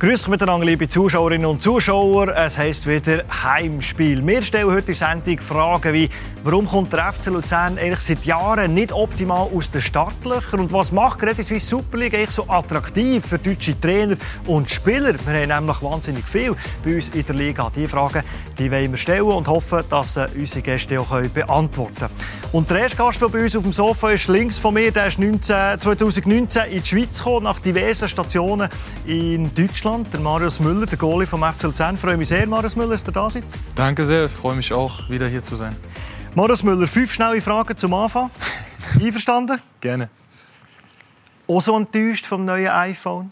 Grüß euch miteinander, liebe Zuschauerinnen und Zuschauer. Es heisst wieder Heimspiel. Wir stellen heute der Sendung Fragen wie, warum kommt der FC Luzern eigentlich seit Jahren nicht optimal aus den Startlöchern und was macht Credit Suisse Super League eigentlich so attraktiv für deutsche Trainer und Spieler? Wir haben nämlich wahnsinnig viel bei uns in der Liga. Diese Fragen die wollen wir stellen und hoffen, dass sie unsere Gäste auch beantworten können. Und der erste Gast, der bei uns auf dem Sofa ist, links von mir, der ist 19, 2019 in die Schweiz gekommen, nach diversen Stationen in Deutschland. Der Marius Müller, der Goalie vom FC Luzern. Ich freue mich sehr, Marius Müller, dass ihr da seid. Danke sehr, ich freue mich auch, wieder hier zu sein. Marius Müller, fünf schnelle Fragen zum Anfang. Einverstanden? Gerne. Auch so enttäuscht vom neuen iPhone?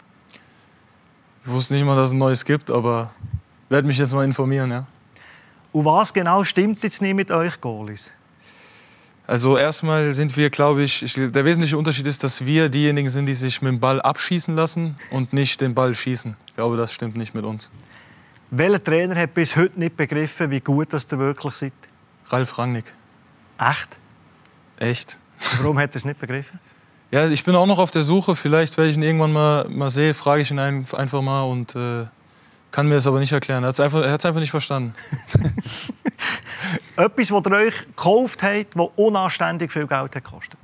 Ich wusste nicht mal, dass es ein neues gibt, aber werde mich jetzt mal informieren, ja. Und was genau stimmt jetzt nicht mit euch Goalies? Also erstmal sind wir, glaube ich, ich, der wesentliche Unterschied ist, dass wir diejenigen sind, die sich mit dem Ball abschießen lassen und nicht den Ball schießen. Ich glaube, das stimmt nicht mit uns. Welcher Trainer hat bis heute nicht begriffen, wie gut das ihr wirklich seid? Ralf Rangnick. Echt? Echt. Warum hat er es nicht begriffen? Ja, ich bin auch noch auf der Suche. Vielleicht, wenn ich ihn irgendwann mal, mal sehe, frage ich ihn einfach mal und äh, kann mir das aber nicht erklären. Er hat es einfach, einfach nicht verstanden. Etwas, das ihr euch gekauft habt, das unanständig viel Geld hat gekostet?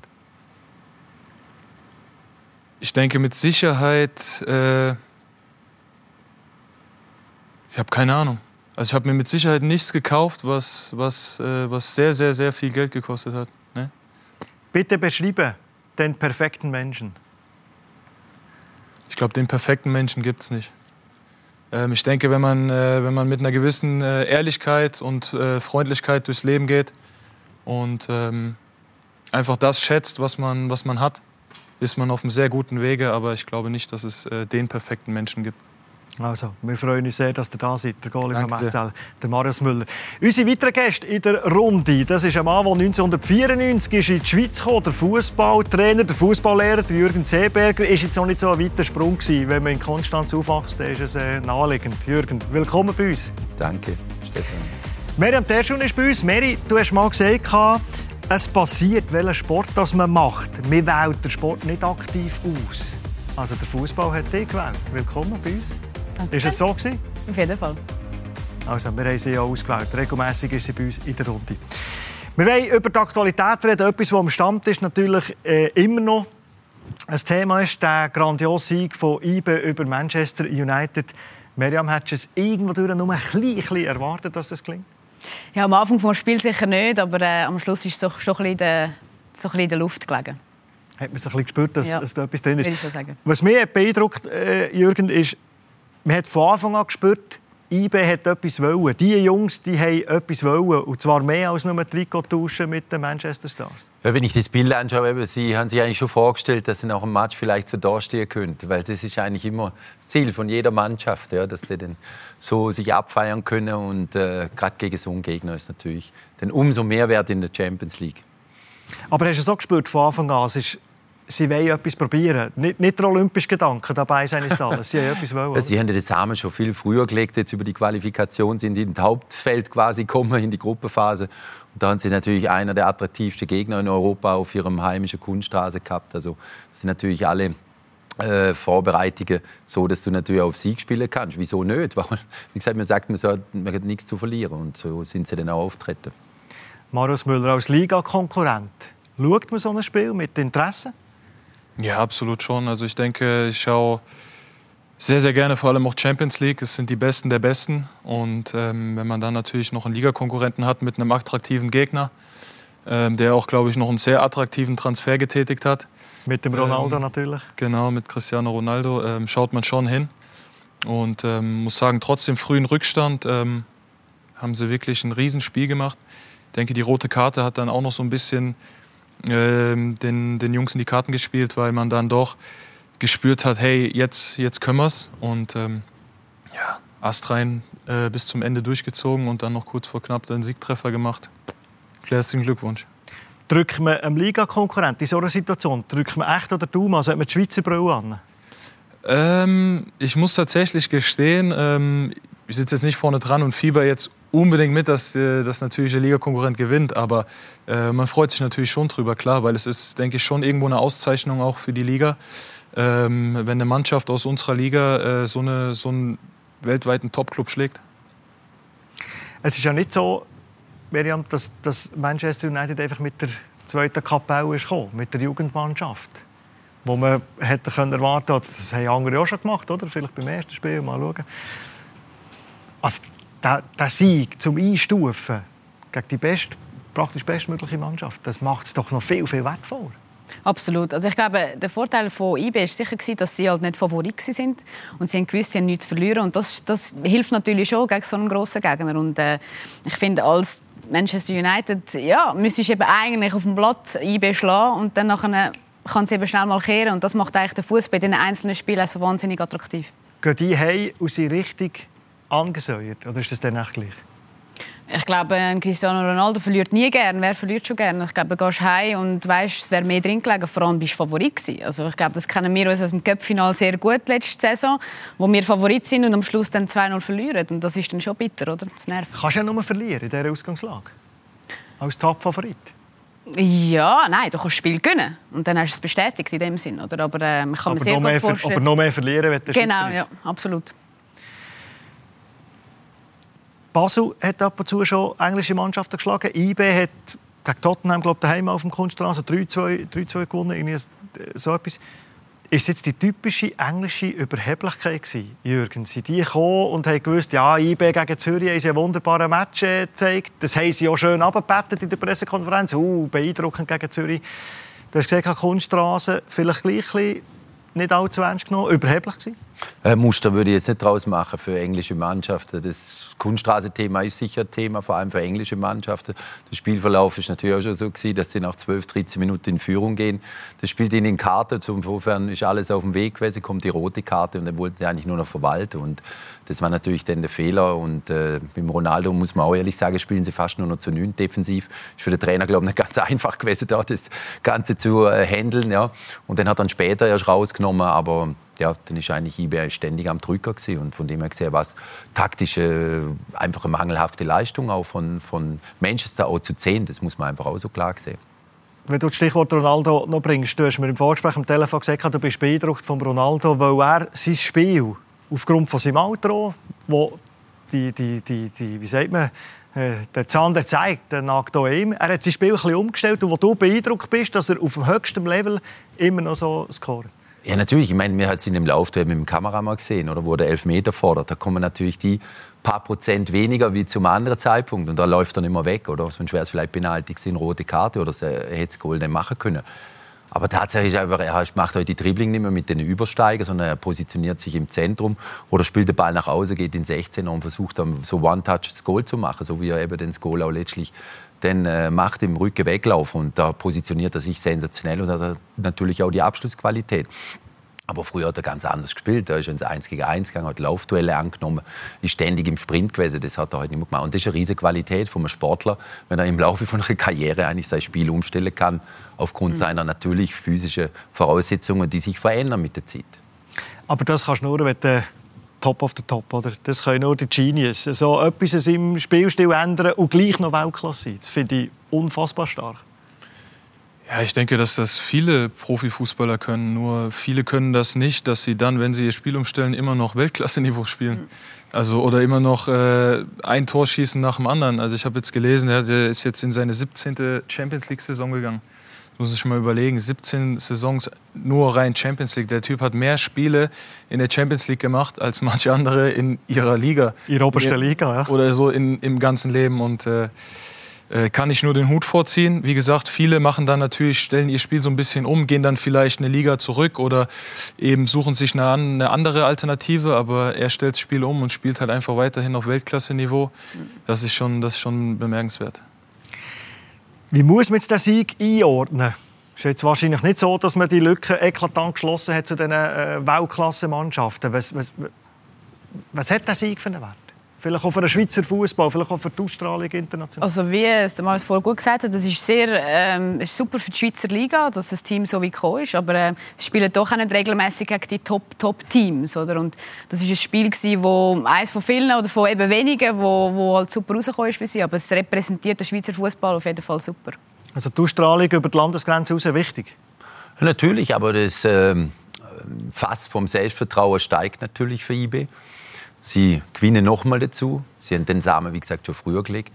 Ich denke mit Sicherheit. Äh, ich habe keine Ahnung. Also ich habe mir mit Sicherheit nichts gekauft, was, was, äh, was sehr, sehr, sehr viel Geld gekostet hat. Ne? Bitte beschreibe den perfekten Menschen. Ich glaube, den perfekten Menschen gibt es nicht. Ähm, ich denke, wenn man, äh, wenn man mit einer gewissen äh, Ehrlichkeit und äh, Freundlichkeit durchs Leben geht und ähm, einfach das schätzt, was man, was man hat, ist man auf einem sehr guten Wege. Aber ich glaube nicht, dass es den perfekten Menschen gibt. Also, wir freuen uns sehr, dass ihr da seid, der Goalie von FCL, der Marius Müller. Unsere weiteren Gäste in der Runde, das ist ein Mann, der 1994 ist in die Schweiz kam, der Fußballtrainer, der Fußballlehrer, der Jürgen Seeberger. Ist jetzt noch nicht so ein weiter Sprung gewesen. Wenn man in Konstanz aufwächst, ist es äh, naheliegend. Jürgen, willkommen bei uns. Danke, Stefan. Miriam Terschun ist bei uns. Mary, du hast mal gesagt, es passiert, welchen Sport das man macht. Man wählt den Sport nicht aktiv aus. Also der Fußball hat dich gewählt. Willkommen bei uns. Danke. Ist es so gewesen? Auf jeden Fall. Also, wir haben sie ja ausgewählt. Regelmäßig ist sie bei uns in der Runde. Wir wollen über die Aktualität reden. Etwas, was am Stammtisch natürlich äh, immer noch ein Thema ist. Der grandiose Sieg von IBE über Manchester United. Miriam, hättest du es irgendwo nur ein bisschen, erwartet, dass das klingt? Ja, am Anfang des Spiels sicher nicht, aber äh, am Schluss ist es so, schon ein bisschen der, so ein bisschen in der Luft gelegen. Hat man so ein bisschen gespürt, dass, ja, dass da etwas drin ist? Was mich beeindruckt, äh, Jürgen, ist, man hat von Anfang an gespürt, IB hat etwas wollen. Die Jungs die haben etwas wollen. Und zwar mehr als nur Trikot tauschen mit den Manchester Stars. Ja, wenn ich das Bild anschaue, eben, Sie haben sich eigentlich schon vorgestellt, dass Sie nach dem Match vielleicht so dastehen könnten. Weil das ist eigentlich immer das Ziel von jeder Mannschaft, ja, dass sie dann so sich abfeiern können. Und äh, gerade gegen so einen Gegner ist natürlich dann umso mehr wert in der Champions League. Aber hast du es auch gespürt von Anfang an? Es ist Sie wollen etwas probieren. Nicht, nicht der olympische Gedanke dabei sein ist alles. Sie haben etwas wollen. Sie haben den Samen schon viel früher gelegt, jetzt über die Qualifikation sind in das Hauptfeld quasi gekommen, in die Gruppenphase. Und da haben sie natürlich einer der attraktivsten Gegner in Europa auf ihrem heimischen Kunststraße gehabt. Also das sind natürlich alle äh, Vorbereitungen so, dass du natürlich auf Sieg spielen kannst. Wieso nicht? Weil, wie gesagt, man sagt, man, soll, man hat nichts zu verlieren. Und so sind sie dann auch auftreten. Marius Müller als Liga-Konkurrent. Schaut man so ein Spiel mit Interesse? Ja, absolut schon. Also ich denke, ich schaue sehr, sehr gerne vor allem auch Champions League. Es sind die Besten der Besten. Und ähm, wenn man dann natürlich noch einen Ligakonkurrenten hat mit einem attraktiven Gegner, ähm, der auch, glaube ich, noch einen sehr attraktiven Transfer getätigt hat. Mit dem Ronaldo ähm, natürlich. Genau, mit Cristiano Ronaldo ähm, schaut man schon hin. Und ähm, muss sagen, trotzdem frühen Rückstand ähm, haben sie wirklich ein Riesenspiel gemacht. Ich denke, die rote Karte hat dann auch noch so ein bisschen den, den Jungs in die Karten gespielt, weil man dann doch gespürt hat, hey, jetzt, jetzt können wir es. Und ähm, ja, astrein äh, bis zum Ende durchgezogen und dann noch kurz vor knapp den Siegtreffer gemacht. Herzlichen Glückwunsch. Drückt man einem Liga-Konkurrent in so einer Situation, drückt man echt oder Daumen, also hat man die Schweizer Brille an? Ähm, ich muss tatsächlich gestehen, ähm, ich sitze jetzt nicht vorne dran und fieber jetzt unbedingt mit, dass, äh, dass natürlich der Liga-Konkurrent gewinnt. Aber äh, man freut sich natürlich schon drüber, klar, weil es ist, denke ich, schon irgendwo eine Auszeichnung auch für die Liga. ähm, wenn eine Mannschaft aus unserer Liga äh, so, eine, so einen weltweiten Topclub schlägt. Es ist ja nicht so, Miriam, dass, dass Manchester United einfach mit der zweiten Kapelle ist gekommen, mit der Jugendmannschaft. Wo man hätte erwarten können, das haben andere auch schon gemacht, oder? Vielleicht beim ersten Spiel, mal schauen. Also, der, der Sieg zum Einstufen gegen die best, praktisch bestmögliche Mannschaft, das macht es doch noch viel, viel wertvoller. Absolut. Also ich glaube, der Vorteil von IB war sicher, dass sie halt nicht Favorit sind und sie haben gewusst, sie haben nichts zu verlieren. Und das, das hilft natürlich schon gegen so einen grossen Gegner. Und äh, ich finde, als Manchester United, ja, müsstest du eben eigentlich auf dem Blatt IB schlagen und dann nachher kann es eben schnell mal kehren. Und das macht eigentlich den Fußball in den einzelnen Spielen so wahnsinnig attraktiv. Gehen die und sind richtig angesäuert? Oder ist das dann echt gleich? Ich glaube, Cristiano Ronaldo verliert nie gern. Wer verliert schon gern? Ich glaube, du gehst heim und weißt, es wäre mehr drin gelegen. Vor allem bist du Favorit gewesen. Also ich glaube, das kennen wir uns aus dem Cup-Final sehr gut letzte Saison, wo wir Favorit sind und am Schluss dann 2-0 verlieren. Und das ist dann schon bitter, oder? Das nervt. Kannst du ja nur verlieren in dieser Ausgangslage. Als Top-Favorit. Ja, nein, du kannst das Spiel gewinnen. Und dann hast du es bestätigt in dem Sinn. Oder? Aber äh, man kann aber mir sehr gut vorstellen. Aber noch mehr verlieren, wenn du Genau, ja, absolut. Basel hat ab und zu schon englische Mannschaften geschlagen. IB hat gegen Tottenham glaub, daheim auf dem Kunststraße 3-2 gewonnen. Irgendwie so etwas. Ist es jetzt die typische englische Überheblichkeit gewesen, Jürgen? Sind die gekommen und haben gewusst, ja, IB gegen Zürich haben sie einen wunderbaren Match äh, gezeigt. Das haben sie auch schön abgebettet in der Pressekonferenz. Uh, beeindruckend gegen Zürich. Du hast gesagt, Kunststraße vielleicht gleich nicht allzu ernst genommen, überheblich gewesen? Äh, Muster würde ich jetzt nicht draus machen für englische Mannschaften. Das Kunststraße-Thema ist sicher ein Thema, vor allem für englische Mannschaften. Der Spielverlauf ist natürlich auch schon so gewesen, dass sie nach 12, 13 Minuten in Führung gehen. Das spielt ihnen in Karte. Insofern ist alles auf dem Weg gewesen, kommt die rote Karte und dann wollten sie eigentlich nur noch verwalten. Und das war natürlich dann der Fehler. Und äh, mit Ronaldo muss man auch ehrlich sagen, spielen sie fast nur noch zu neun defensiv. Ist für den Trainer, glaube ich, nicht ganz einfach gewesen, da das Ganze zu äh, handeln. Ja. Und dann hat er dann später erst rausgenommen, aber ja, dann ist eigentlich eBay ständig am Drücker gewesen. und von dem her gesehen war es taktisch äh, einfach eine mangelhafte Leistung auch von, von Manchester auch zu zehn. Das muss man einfach auch so klar sehen. Wenn du das Stichwort Ronaldo noch bringst, du hast mir im Vorgespräch am Telefon gesagt, du bist beeindruckt von Ronaldo, weil er sein Spiel aufgrund von seinem Alter, wo die, die, die, die, wie sagt man, äh, der Zander zeigt, der nagt auch ihm. Er hat sein Spiel ein bisschen umgestellt und wo du beeindruckt bist, dass er auf dem höchsten Level immer noch so scoret. Ja, natürlich. Ich meine, wir haben es in dem Laufduell mit dem Kameramann gesehen, oder, wo der Elfmeter fordert. Da kommen natürlich die paar Prozent weniger wie zum anderen Zeitpunkt. Und da läuft er nicht mehr weg. Oder? Sonst wäre es vielleicht Penalty gewesen, rote Karte oder er hätte das Goal nicht machen können. Aber tatsächlich ist einfach, er macht heute die Dribbling nicht mehr mit den Übersteiger, sondern er positioniert sich im Zentrum oder spielt den Ball nach Hause, geht in 16er und versucht dann so One-Touch das Goal zu machen, so wie er eben das Goal auch letztlich dann äh, macht im Rücken Weglauf und da positioniert er sich sensationell und hat natürlich auch die Abschlussqualität. Aber früher hat er ganz anders gespielt. Da ist ins 1 gegen 1 gegangen, hat Laufduelle angenommen, ist ständig im Sprint gewesen. Das hat er heute nicht mehr gemacht. Und das ist eine riesige Qualität von einem Sportler, wenn er im Laufe von einer Karriere eigentlich sein Spiel umstellen kann, aufgrund mhm. seiner natürlich physischen Voraussetzungen, die sich verändern mit der Zeit. Aber das kannst du nur, wenn du Top of the Top, oder? Das können nur die Genius. So etwas im Spielstil ändern und gleich noch Weltklasse sein. Das finde ich unfassbar stark. Ja, ich denke, dass das viele Profifußballer können. Nur viele können das nicht, dass sie dann, wenn sie ihr Spiel umstellen, immer noch Weltklasse-Niveau spielen. Mhm. Also oder immer noch äh, ein Tor schießen nach dem anderen. Also ich habe jetzt gelesen, der, der ist jetzt in seine 17. Champions League-Saison gegangen. Muss ich mal überlegen, 17 Saisons nur rein Champions League. Der Typ hat mehr Spiele in der Champions League gemacht als manche andere in ihrer Liga. Ihre oberste Liga, ja. Oder so in, im ganzen Leben. Und äh, äh, kann ich nur den Hut vorziehen. Wie gesagt, viele machen dann natürlich, stellen ihr Spiel so ein bisschen um, gehen dann vielleicht eine Liga zurück oder eben suchen sich eine, eine andere Alternative, aber er stellt das Spiel um und spielt halt einfach weiterhin auf Weltklasse-Niveau. Das ist schon, das ist schon bemerkenswert. Wie muss man jetzt den Sieg einordnen? Es ist jetzt wahrscheinlich nicht so, dass man die Lücke eklatant geschlossen hat zu diesen äh, Weltklasse-Mannschaften. Was, was, was hat der Sieg für einen Wert? Vielleicht auch für den Schweizer Fußball, vielleicht auch für die Ausstrahlung international. Also wie es der vorher gut gesagt hat, das ist sehr ähm, ist super für die Schweizer Liga, dass das Team so wie gekommen ist. Aber äh, sie spielen doch auch nicht regelmäßig gegen die Top-Top-Teams, Top Und das ist ein Spiel gewesen, wo eines von vielen oder von eben wenigen, wo, wo halt super rausgekommen ist für sie. Aber es repräsentiert den Schweizer Fußball auf jeden Fall super. Also die Ausstrahlung über die Landesgrenze hinaus wichtig. Natürlich, aber das ähm Fass vom Selbstvertrauen steigt natürlich für IB. Sie gewinnen nochmal dazu. Sie haben den Samen, wie gesagt, schon früher gelegt.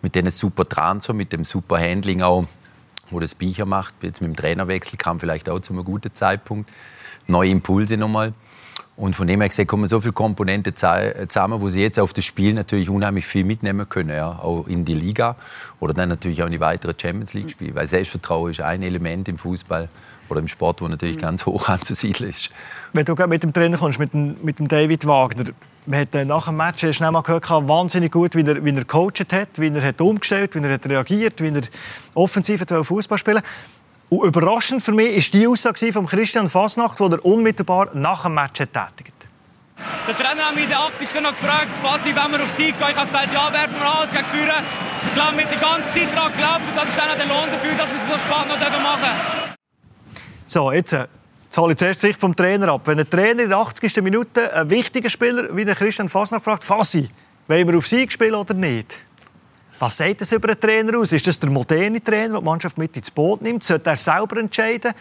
Mit denen super Transfer, mit dem super Handling auch, wo das Bücher macht. Jetzt mit dem Trainerwechsel kam vielleicht auch zu einem guten Zeitpunkt. Neue Impulse nochmal. Und von dem her gesehen kommen so viele Komponenten zusammen, wo sie jetzt auf das Spiel natürlich unheimlich viel mitnehmen können, ja, auch in die Liga oder dann natürlich auch in die weiteren Champions League Spiele, weil Selbstvertrauen ist ein Element im Fußball oder im Sport, wo natürlich ganz hoch anzusiedeln ist. Wenn du mit dem Trainer kommst, mit dem, mit dem David Wagner, man hat nach dem Match schnell mal gehört, wahnsinnig gut, wie er, wie er coacht hat, wie er hat umgestellt, wie er hat reagiert, wie er offensiv Fußball spielen und überraschend für mich war die Aussage von Christian Fasnacht, die er unmittelbar nach dem Match tätigt. Der Trainer hat mich in der 80. noch gefragt, Fasi, wenn wir auf Sieg gehen. Ich habe gesagt, ja, werfen wir alles gegen Führer. Ich glaube, mit der ganzen Zeit daran geglaubt und das ist dann auch der Lohn dafür, dass wir es so spät noch machen dürfen. So, jetzt äh, zahle ich zuerst Sicht vom Trainer ab. Wenn ein Trainer in der 80. Minute einen wichtigen Spieler wie der Christian Fasnacht fragt, Fasi, wollen wir auf Sieg spielen oder nicht? Was sagt das über einen Trainer aus? Ist das der moderne Trainer, der die Mannschaft mit ins Boot nimmt? Sollte er selber entscheiden?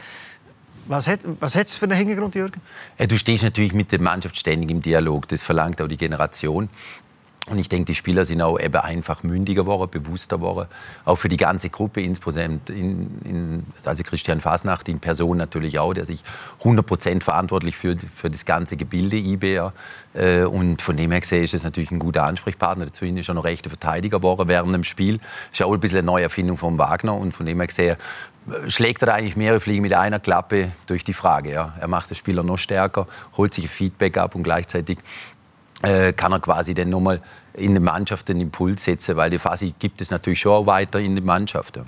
Was hat, was hat es für einen Hintergrund, Jürgen? Ja, du stehst natürlich mit der Mannschaft ständig im Dialog. Das verlangt auch die Generation. Und ich denke, die Spieler sind auch eben einfach mündiger geworden, bewusster geworden. Auch für die ganze Gruppe, insbesondere in, in, also Christian Fasnacht in Person natürlich auch, der sich 100% verantwortlich für, für das ganze Gebilde IBR. Äh, und von dem her gesehen ist es natürlich ein guter Ansprechpartner. Dazu ist er noch rechter Verteidiger geworden während dem Spiel. Ist auch ein bisschen eine Neuerfindung von Wagner. Und von dem her gesehen äh, schlägt er eigentlich mehrere Fliegen mit einer Klappe durch die Frage. Ja. Er macht den Spieler noch stärker, holt sich Feedback ab und gleichzeitig äh, kann er quasi dann nochmal in der Mannschaft den Impuls setzen, weil die Phase gibt es natürlich schon auch weiter in der Mannschaft. Ja.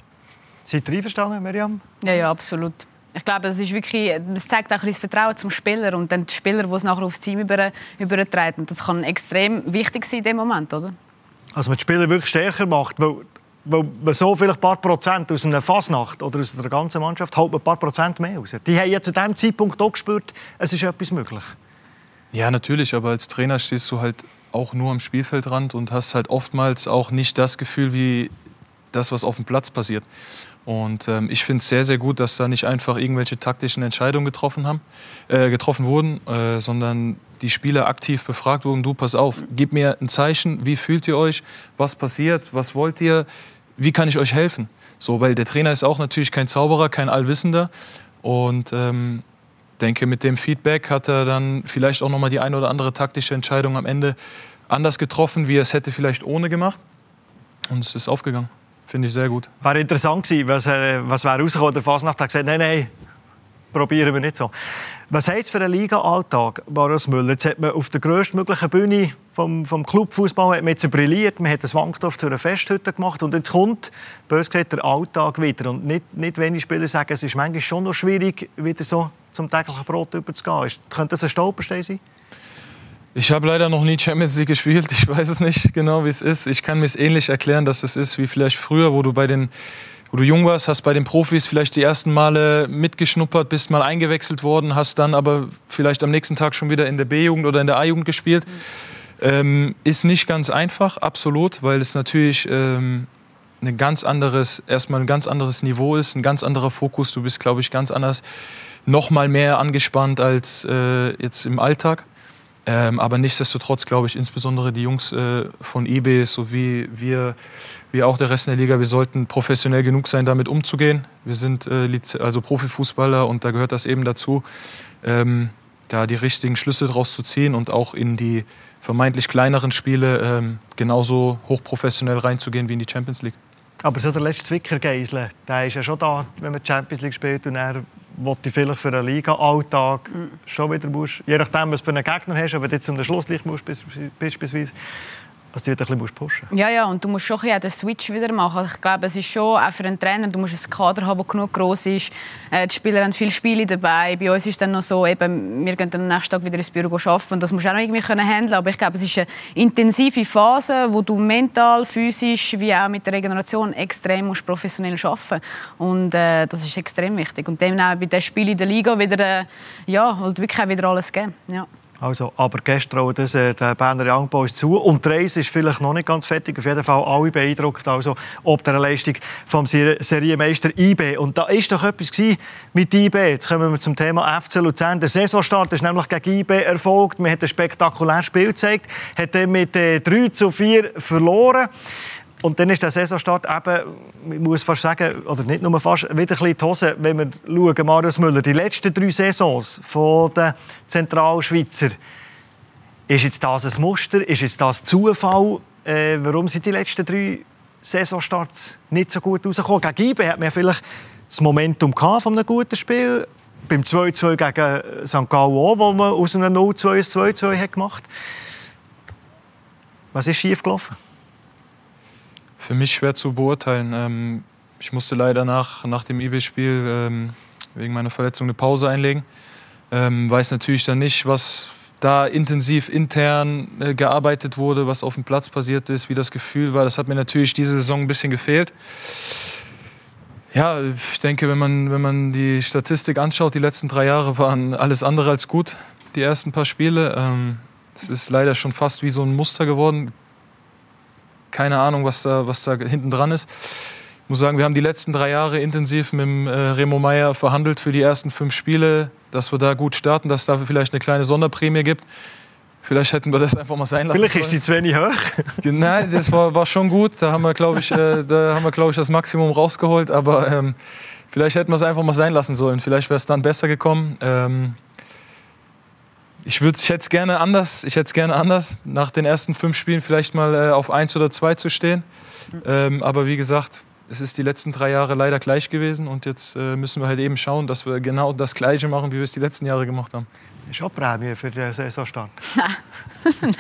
Seid ihr einverstanden, Miriam? Ja, ja, absolut. Ich glaube, das, ist wirklich, das zeigt auch ein das Vertrauen zum Spieler und dann die Spieler, die es nachher aufs Team über, übertragen. Das kann extrem wichtig sein in dem Moment, oder? Also man die Spieler wirklich stärker macht, weil, weil man so vielleicht ein paar Prozent aus einer Fasnacht oder aus der ganzen Mannschaft holt man ein paar Prozent mehr raus. Die haben jetzt zu diesem Zeitpunkt auch gespürt, es ist etwas möglich. Ja, natürlich, aber als Trainer stehst du halt auch nur am Spielfeldrand und hast halt oftmals auch nicht das Gefühl wie das, was auf dem Platz passiert. Und ähm, ich finde es sehr, sehr gut, dass da nicht einfach irgendwelche taktischen Entscheidungen getroffen, haben, äh, getroffen wurden, äh, sondern die Spieler aktiv befragt wurden, du pass auf, gib mir ein Zeichen, wie fühlt ihr euch, was passiert, was wollt ihr, wie kann ich euch helfen? So, weil der Trainer ist auch natürlich kein Zauberer, kein Allwissender. Und ähm, denke, mit dem Feedback hat er dann vielleicht auch noch mal die eine oder andere taktische Entscheidung am Ende anders getroffen, wie er es hätte vielleicht ohne gemacht. Und es ist aufgegangen. Finde ich sehr gut. Wäre interessant gewesen, was, äh, was wäre rausgekommen. Der Fasnacht hat gesagt, nein, nein, probieren wir nicht so. Was heißt für einen Liga-Alltag, Boris Müller? Jetzt hat man auf der grösstmöglichen Bühne vom, vom Clubfußball hat man jetzt brilliert, man hat das Wankdorf zu einer Festhütte gemacht und jetzt kommt, bös gesagt, der Alltag wieder. Und nicht, nicht wenige Spieler sagen, es ist manchmal schon noch schwierig, wieder so zum täglichen Brot überzugehen. Könnte das ein Stolperstein sein? Ich habe leider noch nie Champions League gespielt. Ich weiß es nicht genau, wie es ist. Ich kann mir es ähnlich erklären, dass es ist wie vielleicht früher, wo du bei den wo du jung warst, hast bei den Profis vielleicht die ersten Male mitgeschnuppert, bist mal eingewechselt worden, hast dann aber vielleicht am nächsten Tag schon wieder in der B-Jugend oder in der A-Jugend gespielt. Mhm. Ähm, ist nicht ganz einfach, absolut, weil es natürlich ähm, ein ganz anderes, erstmal ein ganz anderes Niveau ist, ein ganz anderer Fokus. Du bist, glaube ich, ganz anders, noch mal mehr angespannt als äh, jetzt im Alltag. Ähm, aber nichtsdestotrotz glaube ich, insbesondere die Jungs äh, von eBay sowie wir, wie auch der Rest der Liga, wir sollten professionell genug sein, damit umzugehen. Wir sind äh, also Profifußballer und da gehört das eben dazu, ähm, da die richtigen Schlüsse draus zu ziehen und auch in die vermeintlich kleineren Spiele ähm, genauso hochprofessionell reinzugehen wie in die Champions League. Aber so der letzte Zwicker-Geisel, der ist ja schon da, wenn man Champions League spielt und er wollte vielleicht für einen Liga-Alltag mhm. schon wieder musst, je nachdem, was du für einen Gegner hast, aber jetzt zum Schlusslicht musst beispielsweise, dass du wieder ein bisschen pushen musst. Ja, ja, und du musst schon ein den Switch wieder machen. Ich glaube, es ist schon auch für einen Trainer, du musst ein Kader haben, das genug groß ist. Äh, die Spieler haben viele Spiele dabei. Bei uns ist es dann noch so, eben, wir gehen dann am nächsten Tag wieder ins Büro arbeiten und das musst du auch noch irgendwie können handeln. Aber ich glaube, es ist eine intensive Phase, wo du mental, physisch, wie auch mit der Regeneration extrem musst professionell arbeiten Und äh, das ist extrem wichtig. Und dem auch bei den Spielen in der Liga wieder, äh, ja, halt wirklich wieder alles geben. Ja. Also, aber gestern auch das, äh, der Berner Young ist zu. Und die Reise ist vielleicht noch nicht ganz fertig. Auf jeden Fall alle beeindruckt also, ob der Leistung vom Serienmeister IB. Und da ist doch etwas mit IB. Jetzt kommen wir zum Thema FC Luzern. Der Saisonstart ist nämlich gegen IB erfolgt. Man hat ein spektakuläres Spiel gezeigt, hat dann mit äh, 3 zu 4 verloren. Und dann ist der Saisonstart eben, ich muss fast sagen, oder nicht nur fast, wieder ein bisschen die Hose, wenn wir schauen, Marius Müller, die letzten drei Saisons von den Zentralschweizer, ist jetzt das ein Muster, ist jetzt das Zufall? Äh, warum sind die letzten drei Saisonstarts nicht so gut rausgekommen? Gegen IB hat man vielleicht das Momentum von einem guten Spiel. Beim 2-2 gegen St. Gallen auch, wo man aus einem 0-2 ein 2-2 gemacht hat. Was ist schiefgelaufen? Für mich schwer zu beurteilen. Ähm, ich musste leider nach, nach dem IB-Spiel ähm, wegen meiner Verletzung eine Pause einlegen. Ähm, weiß natürlich dann nicht, was da intensiv intern äh, gearbeitet wurde, was auf dem Platz passiert ist, wie das Gefühl war. Das hat mir natürlich diese Saison ein bisschen gefehlt. Ja, ich denke, wenn man, wenn man die Statistik anschaut, die letzten drei Jahre waren alles andere als gut, die ersten paar Spiele. Ähm, es ist leider schon fast wie so ein Muster geworden keine Ahnung, was da, was da hinten dran ist. Ich muss sagen, wir haben die letzten drei Jahre intensiv mit dem, äh, Remo Meyer verhandelt für die ersten fünf Spiele, dass wir da gut starten, dass es dafür vielleicht eine kleine Sonderprämie gibt. Vielleicht hätten wir das einfach mal sein lassen. Vielleicht ist die zu wenig hoch. Nein, das war, war schon gut. Da haben wir, glaube ich, äh, da haben wir, glaube ich, das Maximum rausgeholt. Aber ähm, vielleicht hätten wir es einfach mal sein lassen sollen. Vielleicht wäre es dann besser gekommen. Ähm, ich, würd, ich hätte es gerne anders. Ich hätte gerne anders. Nach den ersten fünf Spielen vielleicht mal äh, auf eins oder zwei zu stehen. Ähm, aber wie gesagt, es ist die letzten drei Jahre leider gleich gewesen und jetzt äh, müssen wir halt eben schauen, dass wir genau das Gleiche machen, wie wir es die letzten Jahre gemacht haben. Ist auch Prämie für den Saisonstand? Nein,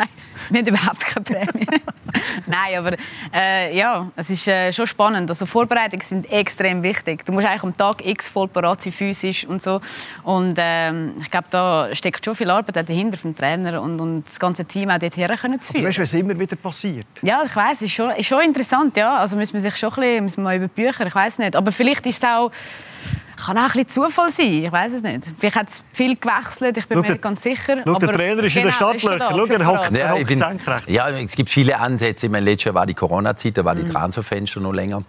wir haben überhaupt keine Prämie. Nein, aber äh, ja, es ist äh, schon spannend. Also Vorbereitungen sind extrem wichtig. Du musst eigentlich am Tag X voll parat sein, physisch und so. Und ähm, ich glaube, da steckt schon viel Arbeit dahinter vom Trainer und, und das ganze Team auch dorthin können zu führen. Aber weißt du, was immer wieder passiert? Ja, ich weiß, ist schon, ist schon interessant. Ja, also müssen wir sich schon ein bisschen, müssen wir mal über Bücher. Ich weiß nicht, aber vielleicht ist es auch kann auch ein bisschen Zufall sein, ich weiß es nicht. Vielleicht hat es viel gewechselt, ich bin schau, mir nicht ganz sicher. Schau, der Trainer ist genau, in der genau, Stadtlöcher, schau, er hockt, ja, Ja, es gibt viele Ansätze. Ich meine, letztes Jahr war die Corona-Zeit, da war die mhm. Transferfenster noch länger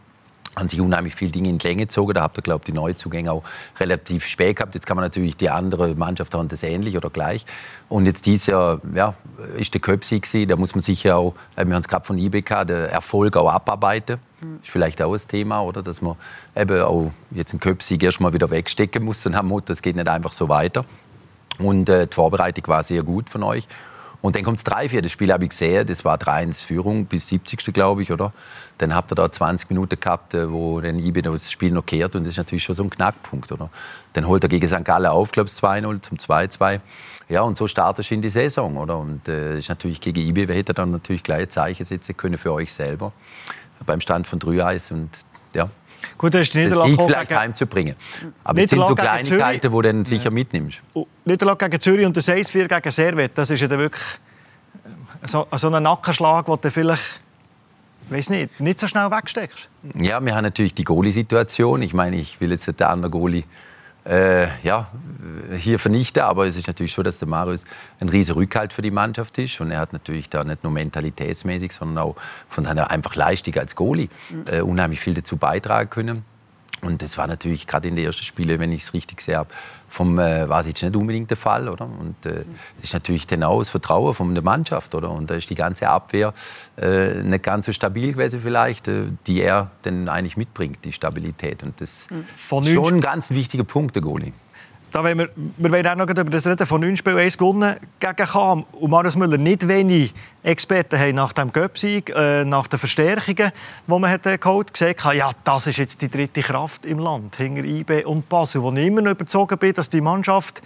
haben sich unheimlich viele Dinge in die Länge gezogen. Da habt ihr, glaube ich, die Neuzugänge auch relativ spät gehabt. Jetzt kann man natürlich die andere Mannschaft haben das ähnlich oder gleich. Und jetzt dieses Jahr ja, ist der Köpsi gewesen. Da muss man sicher auch, äh, wir haben es gerade von IBK, der Erfolg auch abarbeiten. Mhm. Ist vielleicht auch ein Thema, oder? Dass man eben auch jetzt einen Köpsieg erst mal wieder wegstecken muss und haben Motto, es geht nicht einfach so weiter. Und äh, die Vorbereitung war sehr gut von euch. Und dann kommt es 3-4. Das Spiel habe ich gesehen. Das war 3-1 Führung bis 70. glaube ich, oder? Dann habt ihr da 20 Minuten gehabt, äh, wo dann IB das Spiel noch kehrt. Und das ist natürlich schon so ein Knackpunkt, oder? Dann holt er gegen St. Gallen auf, glaube ich, 2-0 zum 2-2. Ja, und so startest du in die Saison, oder? Und äh, ist natürlich gegen IB hätte dann natürlich gleich Zeichen setzen können für euch selber. Beim Stand von 3-1 und ja, Gut, das ist die Niederlage das vielleicht gegen... heimzubringen. Aber es sind so Kleinigkeiten, die du dann sicher ja. mitnimmst. Oh, Niederlage gegen Zürich und das 1-4 gegen Servet, das ist ja wirklich äh, so, so ein Nackenschlag, den du vielleicht weiß nicht, nicht so schnell wegsteckst. Ja, wir haben natürlich die Goalie-Situation. Ich meine, ich will jetzt nicht der andere Goalie äh, ja, hier vernichten. Aber es ist natürlich so, dass der Marius ein riesiger Rückhalt für die Mannschaft ist. Und er hat natürlich da nicht nur mentalitätsmäßig, sondern auch von seiner einfach Leistung als Goalie äh, unheimlich viel dazu beitragen können. Und das war natürlich gerade in den ersten Spielen, wenn ich es richtig sehe, vom äh, war es jetzt nicht unbedingt der Fall, oder? Und äh, das ist natürlich dann auch das Vertrauen von der Mannschaft, oder? Und da ist die ganze Abwehr äh, nicht ganz so stabil gewesen vielleicht, äh, die er dann eigentlich mitbringt, die Stabilität. Und das ist schon ein ganz wichtiger Punkt, der Goalie. Da wir, wir wollen auch noch über das reden. Von 9 Spielen 1 gewonnen gegen Kam. Und Marius Müller nicht wenig Experten haben nach dem Göpsieg, äh, nach den Verstärkungen, die man hat, äh, geholt gesagt ja, das ist jetzt die dritte Kraft im Land, hinter IB und Basel. Wo ich immer noch überzeugt bin, dass die Mannschaft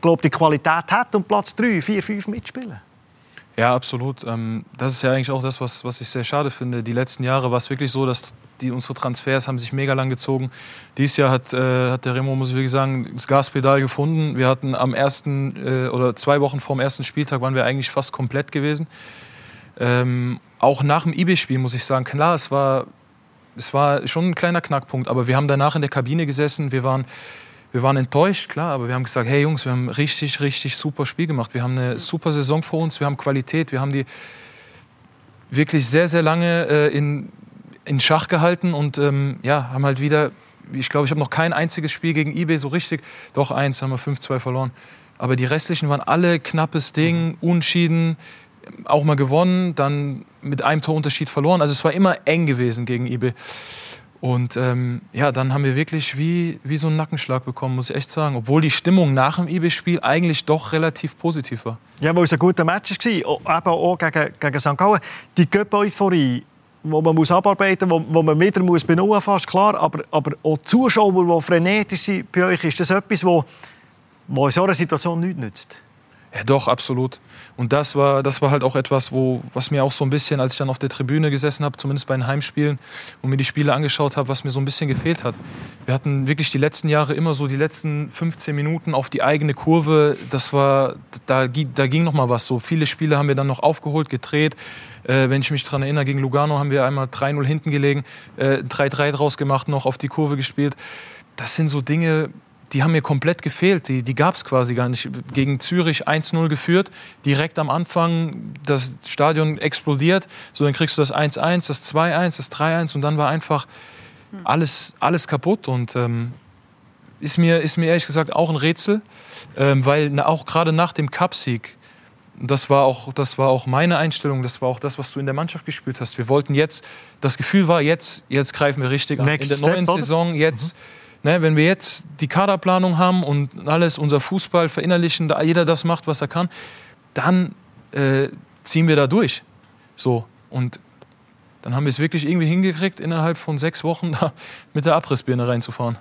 glaub, die Qualität hat und Platz 3, 4, 5 mitspielen. Ja, absolut. Ähm, das ist ja eigentlich auch das, was, was ich sehr schade finde. Die letzten Jahre war es wirklich so, dass die, unsere Transfers haben sich mega lang gezogen. Dieses Jahr hat, äh, hat der Remo, muss ich wirklich sagen, das Gaspedal gefunden. Wir hatten am ersten äh, oder zwei Wochen vor dem ersten Spieltag waren wir eigentlich fast komplett gewesen. Ähm, auch nach dem IB-Spiel muss ich sagen, klar, es war, es war schon ein kleiner Knackpunkt, aber wir haben danach in der Kabine gesessen. Wir waren wir waren enttäuscht, klar, aber wir haben gesagt, hey Jungs, wir haben richtig, richtig super Spiel gemacht. Wir haben eine super Saison vor uns, wir haben Qualität, wir haben die wirklich sehr, sehr lange äh, in, in Schach gehalten und ähm, ja, haben halt wieder, ich glaube, ich habe noch kein einziges Spiel gegen eBay so richtig, doch eins, haben wir 5-2 verloren. Aber die restlichen waren alle knappes Ding, unschieden, auch mal gewonnen, dann mit einem Torunterschied verloren. Also es war immer eng gewesen gegen eBay. Und ähm, ja, dann haben wir wirklich wie, wie so einen Nackenschlag bekommen, muss ich echt sagen. Obwohl die Stimmung nach dem IB-Spiel eigentlich doch relativ positiv war. Ja, weil es ein guter Match war, eben auch gegen, gegen St. Gallen. Die Göpp-Euphorie, die man muss abarbeiten muss, wo, man wieder muss benutzen fast klar. Aber, aber auch die Zuschauer, die frenetisch sind bei euch, ist das etwas, wo in so einer Situation nichts nützt? Ja, doch, absolut. Und das war, das war halt auch etwas, wo, was mir auch so ein bisschen, als ich dann auf der Tribüne gesessen habe, zumindest bei den Heimspielen und mir die Spiele angeschaut habe, was mir so ein bisschen gefehlt hat. Wir hatten wirklich die letzten Jahre immer so die letzten 15 Minuten auf die eigene Kurve. Das war, da, da ging noch mal was. So viele Spiele haben wir dann noch aufgeholt, gedreht. Äh, wenn ich mich daran erinnere, gegen Lugano haben wir einmal 3-0 hinten gelegen, äh, 3-3 draus gemacht, noch auf die Kurve gespielt. Das sind so Dinge, die haben mir komplett gefehlt. Die, die gab es quasi gar nicht. Gegen Zürich 1-0 geführt, direkt am Anfang das Stadion explodiert. So, dann kriegst du das 1-1, das 2-1, das 3-1 und dann war einfach alles, alles kaputt. Und ähm, ist, mir, ist mir ehrlich gesagt auch ein Rätsel, ähm, weil na, auch gerade nach dem Cupsieg, das war, auch, das war auch meine Einstellung, das war auch das, was du in der Mannschaft gespielt hast. Wir wollten jetzt, das Gefühl war, jetzt, jetzt greifen wir richtig an. Next in der neuen step, Saison, jetzt. Mhm Ne, wenn wir jetzt die Kaderplanung haben und alles, unser Fußball verinnerlichen, da jeder das macht, was er kann, dann äh, ziehen wir da durch. So. Und dann haben wir es wirklich irgendwie hingekriegt, innerhalb von sechs Wochen da mit der Abrissbirne reinzufahren.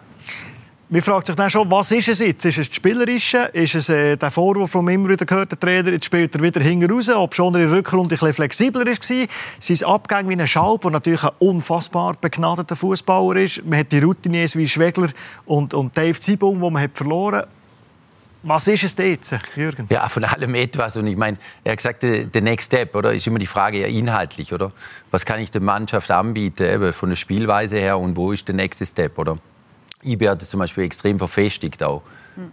Man fragt sich dann schon, was ist es jetzt? Ist es das Spielerische? Ist es äh, der Vorwurf, den man immer wieder gehört der Trainer, jetzt spielt er wieder hinten raus, ob schon in der Rückrunde ein bisschen flexibler war. Sein Abgang wie ein Schalb, der natürlich ein unfassbar begnadeter Fußballer ist. Man hat die Routiniers wie Schwegler und, und Dave Zibung, die man hat verloren hat. Was ist es jetzt, Jürgen? Ja, von allem etwas. Und ich meine, er hat gesagt, der Next Step, oder? Ist immer die Frage ja inhaltlich, oder? Was kann ich der Mannschaft anbieten, eben von der Spielweise her und wo ist der nächste Step, oder? IB hat es zum Beispiel extrem verfestigt auch.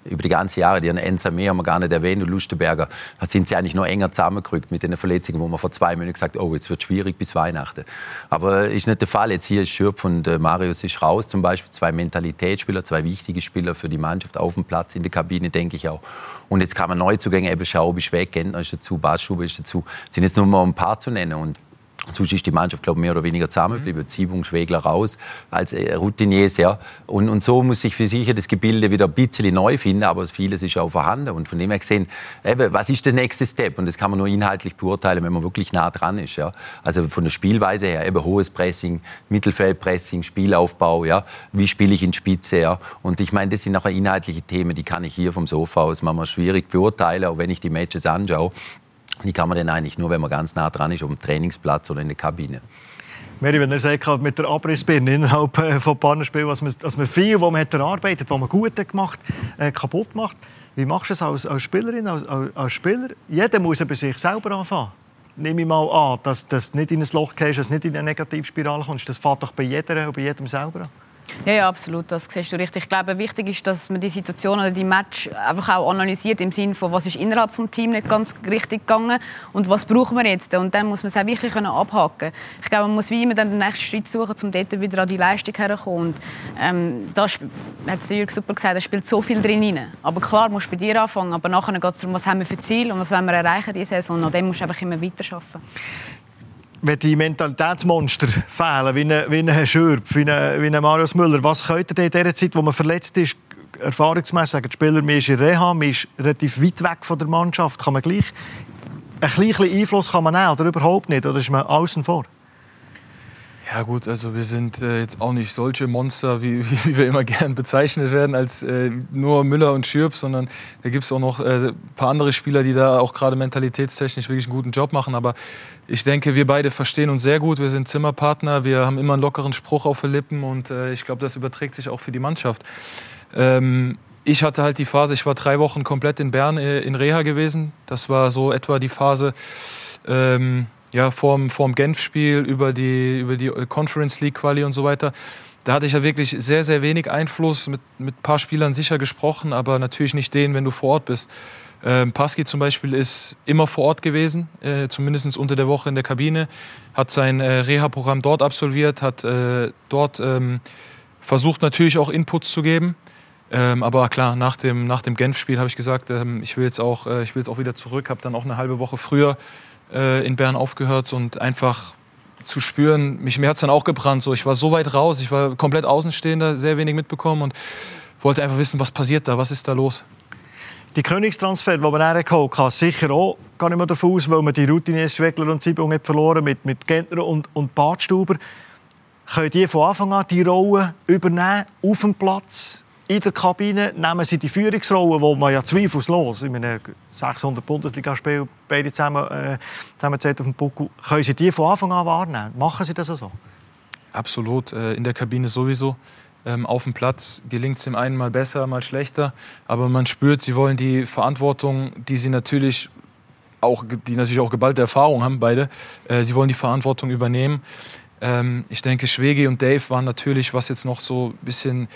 Über die ganzen Jahre, die NSME haben wir gar nicht erwähnt und Lustenberger, sind sie eigentlich noch enger zusammengerückt mit den Verletzungen, wo man vor zwei Monaten gesagt oh, jetzt wird schwierig bis Weihnachten. Aber ist nicht der Fall. Jetzt hier ist Schürpf und äh, Marius ist raus zum Beispiel. Zwei Mentalitätsspieler, zwei wichtige Spieler für die Mannschaft auf dem Platz, in der Kabine, denke ich auch. Und jetzt kann man Neuzugänge, eben Schaub ist weg, Gentner ist dazu, Basstube ist dazu. sind jetzt nur mal ein paar zu nennen. Und Sonst ist die Mannschaft glaube mehr oder weniger zusammengeblieben. Mhm. Ziebung, Schwegler raus als äh, Routiniers. Ja. Und, und so muss sich für sicher das Gebilde wieder ein bisschen neu finden, aber vieles ist auch vorhanden. Und von dem her gesehen, eben, was ist der nächste Step? Und das kann man nur inhaltlich beurteilen, wenn man wirklich nah dran ist. Ja. Also von der Spielweise her, eben hohes Pressing, Mittelfeldpressing, Spielaufbau, ja. wie spiele ich in Spitze. Ja. Und ich meine, das sind nachher inhaltliche Themen, die kann ich hier vom Sofa aus manchmal schwierig beurteilen, auch wenn ich die Matches anschaue. Die kann man dann eigentlich nur, wenn man ganz nah dran ist, auf dem Trainingsplatz oder in der Kabine. Mary, wenn er sagt, mit der Abrissbirne innerhalb äh, von Partnerspielen, was man, dass man viel, was man erarbeitet, was man gut gemacht, äh, kaputt macht. Wie machst du es als, als Spielerin, als, als, Spieler? Jeder muss bei sich selber anfangen. Nehme ich mal an, dass du nicht in ein Loch gehst, dass du nicht in eine Negativspirale kommst. Das fängt doch bei, jeder, bei jedem selber an. Ja, ja, absolut, das siehst du richtig. Ich glaube, wichtig ist, dass man die Situation oder die Match einfach auch analysiert im Sinne von, was ist innerhalb des Teams nicht ganz richtig gegangen und was brauchen wir jetzt. Und dann muss man es auch wirklich abhaken Ich glaube, man muss wie immer dann den nächsten Schritt suchen, um dort wieder an die Leistung herzukommen. Und ähm, da hat Jürg super gesagt, da spielt so viel drin rein. Aber klar, musst du bei dir anfangen, aber nachher geht es darum, was haben wir für Ziel und was wollen wir erreichen diese Saison. Und an dem musst du einfach immer weiterarbeiten wenn die Mentalitätsmonster fehlen, wie ein, wie Schürpf, wie ein, wie Marius Müller, was könnte ihr in der Zeit, wo man verletzt ist, erfahrungsmäßig sagen, die Spieler, man ist in Reha, man ist relativ weit weg von der Mannschaft, kann man gleich ein bisschen Einfluss kann man nehmen oder überhaupt nicht, oder ist man außen vor? Ja gut, also wir sind äh, jetzt auch nicht solche Monster, wie, wie, wir immer gern bezeichnet werden, als äh, nur Müller und Schürp, sondern da gibt es auch noch äh, ein paar andere Spieler, die da auch gerade mentalitätstechnisch wirklich einen guten Job machen. Aber ich denke, wir beide verstehen uns sehr gut. Wir sind Zimmerpartner, wir haben immer einen lockeren Spruch auf den Lippen und äh, ich glaube, das überträgt sich auch für die Mannschaft. Ähm, ich hatte halt die Phase, ich war drei Wochen komplett in Bern äh, in Reha gewesen. Das war so etwa die Phase... Ähm, ja, vorm, vorm Genf-Spiel, über die, über die Conference League Quali und so weiter. da hatte ich ja wirklich sehr, sehr wenig Einfluss, mit, mit ein paar Spielern sicher gesprochen, aber natürlich nicht denen, wenn du vor Ort bist. Ähm, Paski zum Beispiel ist immer vor Ort gewesen, äh, zumindest unter der Woche in der Kabine, hat sein äh, Reha-Programm dort absolviert, hat äh, dort ähm, versucht natürlich auch Inputs zu geben. Ähm, aber klar, nach dem, nach dem Genf-Spiel habe ich gesagt, ähm, ich, will jetzt auch, äh, ich will jetzt auch wieder zurück, habe dann auch eine halbe Woche früher äh, in Bern aufgehört und einfach zu spüren, mich, mir hat es dann auch gebrannt. So. Ich war so weit raus, ich war komplett Außenstehender, sehr wenig mitbekommen und wollte einfach wissen, was passiert da, was ist da los. Die Königstransfer, die man dann geholt hat, sicher auch, gar nicht mehr davon aus, weil man die Routiniers Schweckler und Zibung hat verloren mit, mit Gentner und, und Badstuber. Können die von Anfang an die Rolle übernehmen, auf dem Platz, in der Kabine? Nehmen sie die Führungsrolle, wo man ja zweifellos, in einem 600 Bundesligaspiel beide zusammen, äh, zusammen auf dem Buckel, können sie die von Anfang an wahrnehmen? Machen sie das so? Absolut, äh, in der Kabine sowieso. Ähm, auf dem Platz gelingt es dem einen mal besser, mal schlechter. Aber man spürt, sie wollen die Verantwortung, die sie natürlich auch, die natürlich auch geballte Erfahrung haben, beide, äh, sie wollen die Verantwortung übernehmen. Ähm, ich denke, Schwegi und Dave waren natürlich, was jetzt noch so ein bisschen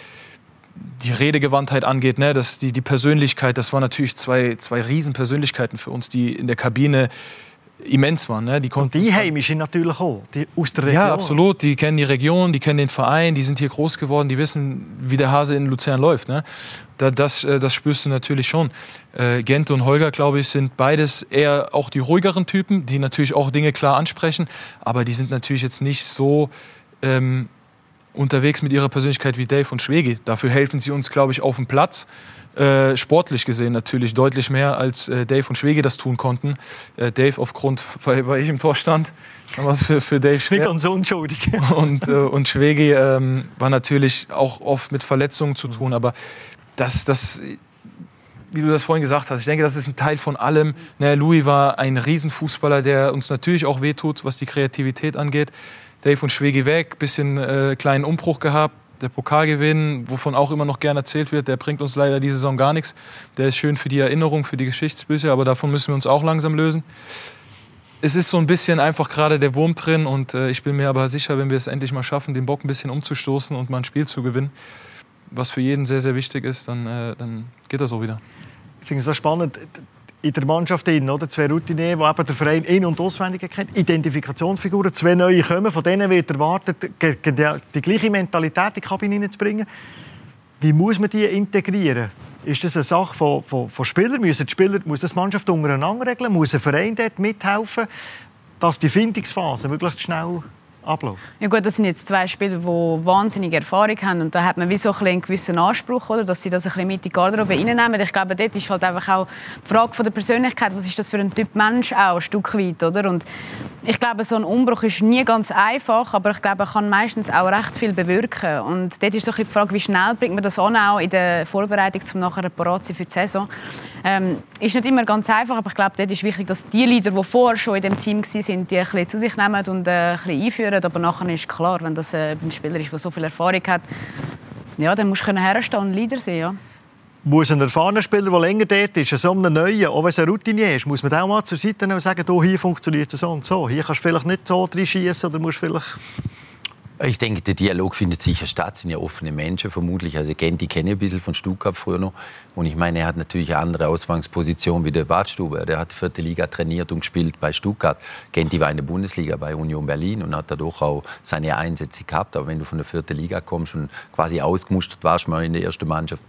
die Redegewandtheit angeht, ne, das, die, die Persönlichkeit, das waren natürlich zwei, zwei Riesenpersönlichkeiten für uns, die in der Kabine immens waren. Ne? Die und die Heimischen natürlich auch, die aus der Region. Ja, absolut. Die kennen die Region, die kennen den Verein, die sind hier groß geworden, die wissen, wie der Hase in Luzern läuft. Ne? das, äh, das spürst du natürlich schon. Äh, Gent und Holger, glaube ich, sind beides eher auch die ruhigeren Typen, die natürlich auch Dinge klar ansprechen, aber die sind natürlich jetzt nicht so ähm, unterwegs mit ihrer Persönlichkeit wie Dave und Schwegi. Dafür helfen sie uns, glaube ich, auf dem Platz. Äh, sportlich gesehen natürlich deutlich mehr, als äh, Dave und Schwege das tun konnten. Äh, Dave aufgrund, weil, weil ich im Tor stand, war es für, für Dave schwer. und so unschuldig. Und, äh, und Schwege ähm, war natürlich auch oft mit Verletzungen zu tun, aber das, das, wie du das vorhin gesagt hast, ich denke, das ist ein Teil von allem. Ne, Louis war ein Riesenfußballer, der uns natürlich auch wehtut, was die Kreativität angeht. Dave und Schwege weg, bisschen äh, kleinen Umbruch gehabt, der Pokalgewinn, wovon auch immer noch gern erzählt wird, der bringt uns leider diese Saison gar nichts. Der ist schön für die Erinnerung, für die Geschichtsbücher, aber davon müssen wir uns auch langsam lösen. Es ist so ein bisschen einfach gerade der Wurm drin und äh, ich bin mir aber sicher, wenn wir es endlich mal schaffen, den Bock ein bisschen umzustoßen und mal ein Spiel zu gewinnen, was für jeden sehr, sehr wichtig ist, dann, äh, dann geht das auch wieder. Ich finde es das spannend in der Mannschaft drin, oder? Zwei Routinier, die eben der Verein in- und auswendig kennt. Identifikationsfiguren, zwei neue kommen, von denen wird erwartet, die gleiche Mentalität in die Kabine hineinzubringen. Wie muss man die integrieren? Ist das eine Sache von, von, von Spielern? Müssen die Spieler, muss das Mannschaft untereinander regeln? Muss ein Verein dort mithelfen, dass die Findungsphase wirklich schnell abläuft? Ja gut, das sind jetzt zwei Spieler, die wahnsinnige Erfahrung haben und da hat man wie so ein einen gewissen Anspruch, oder, dass sie das ein bisschen mit in die Garderobe reinnehmen. Ich glaube, dort ist halt einfach auch die Frage von der Persönlichkeit, was ist das für ein Typ Mensch auch, ein Stück weit, oder? Und ich glaube, so ein Umbruch ist nie ganz einfach, aber ich glaube, er kann meistens auch recht viel bewirken. Und dort ist so ein die Frage, wie schnell bringt man das an, auch in der Vorbereitung, um nachher parat zu sein für die Saison. Ähm, ist nicht immer ganz einfach, aber ich glaube, dort ist wichtig, dass die Leader, die vorher schon in dem Team waren, die ein zu sich nehmen und äh, ein bisschen einführen. Aber nachher ist klar, wenn das äh, ein Spieler ist, der so viel Erfahrung hat, ja, dann musst du herstehen und Leader sein. Ja muss ein erfahrener Spieler, der länger dort ist, so einem neuen, auch wenn es ein Routinier ist, muss man auch mal zur Seite nehmen und sagen, hier funktioniert es so und so. Hier kannst du vielleicht nicht so reinschießen oder musst vielleicht... Ich denke, der Dialog findet sicher statt. Sind ja offene Menschen vermutlich. Also Genti kenne ich ein bisschen von Stuttgart früher noch. Und ich meine, er hat natürlich eine andere Ausgangsposition wie der Badstube. Der hat die vierte Liga trainiert und gespielt bei Stuttgart. Genti war in der Bundesliga bei Union Berlin und hat dadurch auch seine Einsätze gehabt. Aber wenn du von der vierten Liga kommst und quasi ausgemustert warst, mal in der ersten Mannschaft,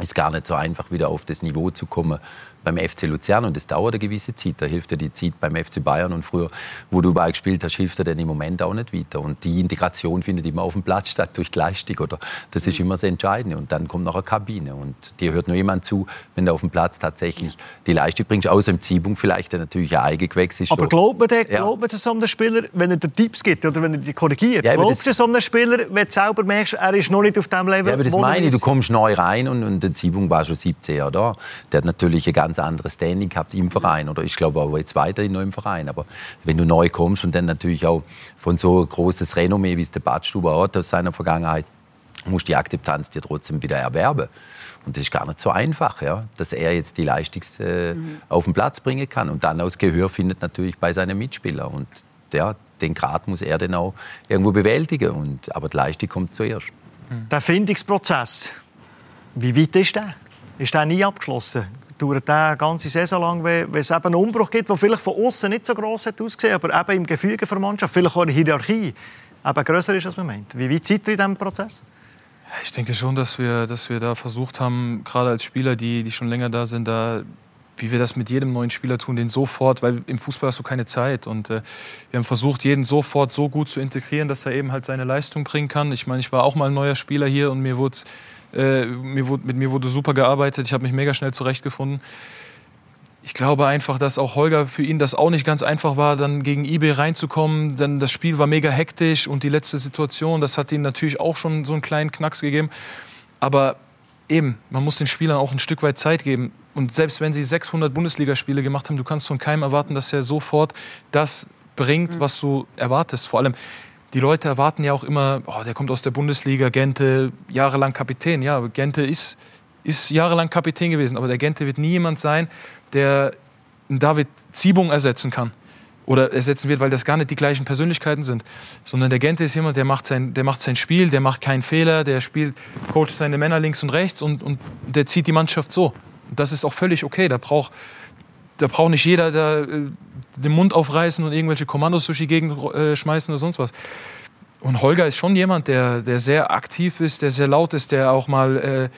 ist gar nicht so einfach, wieder auf das Niveau zu kommen, beim FC Luzern und das dauert eine gewisse Zeit. Da hilft dir die Zeit beim FC Bayern und früher, wo du überall gespielt hast, hilft dir dann im Moment auch nicht weiter. Und die Integration findet immer auf dem Platz statt, durch die Leistung. Oder? Das ist immer das Entscheidende. Und dann kommt noch eine Kabine und dir hört nur jemand zu, wenn du auf dem Platz tatsächlich die Leistung bringst, außer im Ziehung vielleicht der natürlich ein Eigengewächs ist. Aber glaubt man, den, ja. glaubt man so einem Spieler, wenn er dir Tipps gibt oder wenn er dich korrigiert? Ja, glaubt du so einem Spieler, wenn du selber merkst, er ist noch nicht auf dem Level, ja, aber das meine ich, du kommst neu rein und, und der Ziehung war schon 17 Jahre da. Der hat natürlich ein ganz anderes Standing gehabt im Verein oder ich glaube auch jetzt weiterhin noch im Verein. Aber wenn du neu kommst und dann natürlich auch von so großes Renommee, wie es der Badstuber hat aus seiner Vergangenheit, musst du die Akzeptanz dir trotzdem wieder erwerben. Und das ist gar nicht so einfach, ja, dass er jetzt die Leistung äh, mhm. auf den Platz bringen kann. Und dann aus Gehör findet natürlich bei seinen Mitspielern. Und ja, den Grad muss er dann auch irgendwo bewältigen. Und, aber die Leistung kommt zuerst. Der Findungsprozess, wie weit ist der? Ist der nie abgeschlossen? Dauert der eine ganze Saison lang, wenn es eben einen Umbruch gibt, der vielleicht von außen nicht so gross hat ausgesehen, aber eben im Gefüge der Mannschaft, vielleicht auch in der Hierarchie, eben grösser ist, als man meint. Wie weit seid ihr in diesem Prozess? Ich denke schon, dass wir, dass wir da versucht haben, gerade als Spieler, die, die schon länger da sind, da wie wir das mit jedem neuen Spieler tun, den sofort, weil im Fußball hast du keine Zeit. Und äh, wir haben versucht, jeden sofort so gut zu integrieren, dass er eben halt seine Leistung bringen kann. Ich meine, ich war auch mal ein neuer Spieler hier und mir wurde, äh, mir wurde, mit mir wurde super gearbeitet. Ich habe mich mega schnell zurechtgefunden. Ich glaube einfach, dass auch Holger für ihn das auch nicht ganz einfach war, dann gegen eBay reinzukommen. Dann das Spiel war mega hektisch und die letzte Situation, das hat ihm natürlich auch schon so einen kleinen Knacks gegeben. Aber eben, man muss den Spielern auch ein Stück weit Zeit geben. Und selbst wenn sie 600 Bundesligaspiele gemacht haben, du kannst von keinem erwarten, dass er sofort das bringt, was du erwartest. Vor allem, die Leute erwarten ja auch immer, oh, der kommt aus der Bundesliga, Gente, jahrelang Kapitän. Ja, Gente ist, ist jahrelang Kapitän gewesen, aber der Gente wird nie jemand sein, der einen David Ziebung ersetzen kann oder ersetzen wird, weil das gar nicht die gleichen Persönlichkeiten sind. Sondern der Gente ist jemand, der macht sein, der macht sein Spiel, der macht keinen Fehler, der spielt, coacht seine Männer links und rechts und, und der zieht die Mannschaft so. Das ist auch völlig okay. Da braucht, da braucht nicht jeder da, äh, den Mund aufreißen und irgendwelche Kommandos durch die Gegend äh, schmeißen oder sonst was. Und Holger ist schon jemand, der, der sehr aktiv ist, der sehr laut ist, der auch mal äh,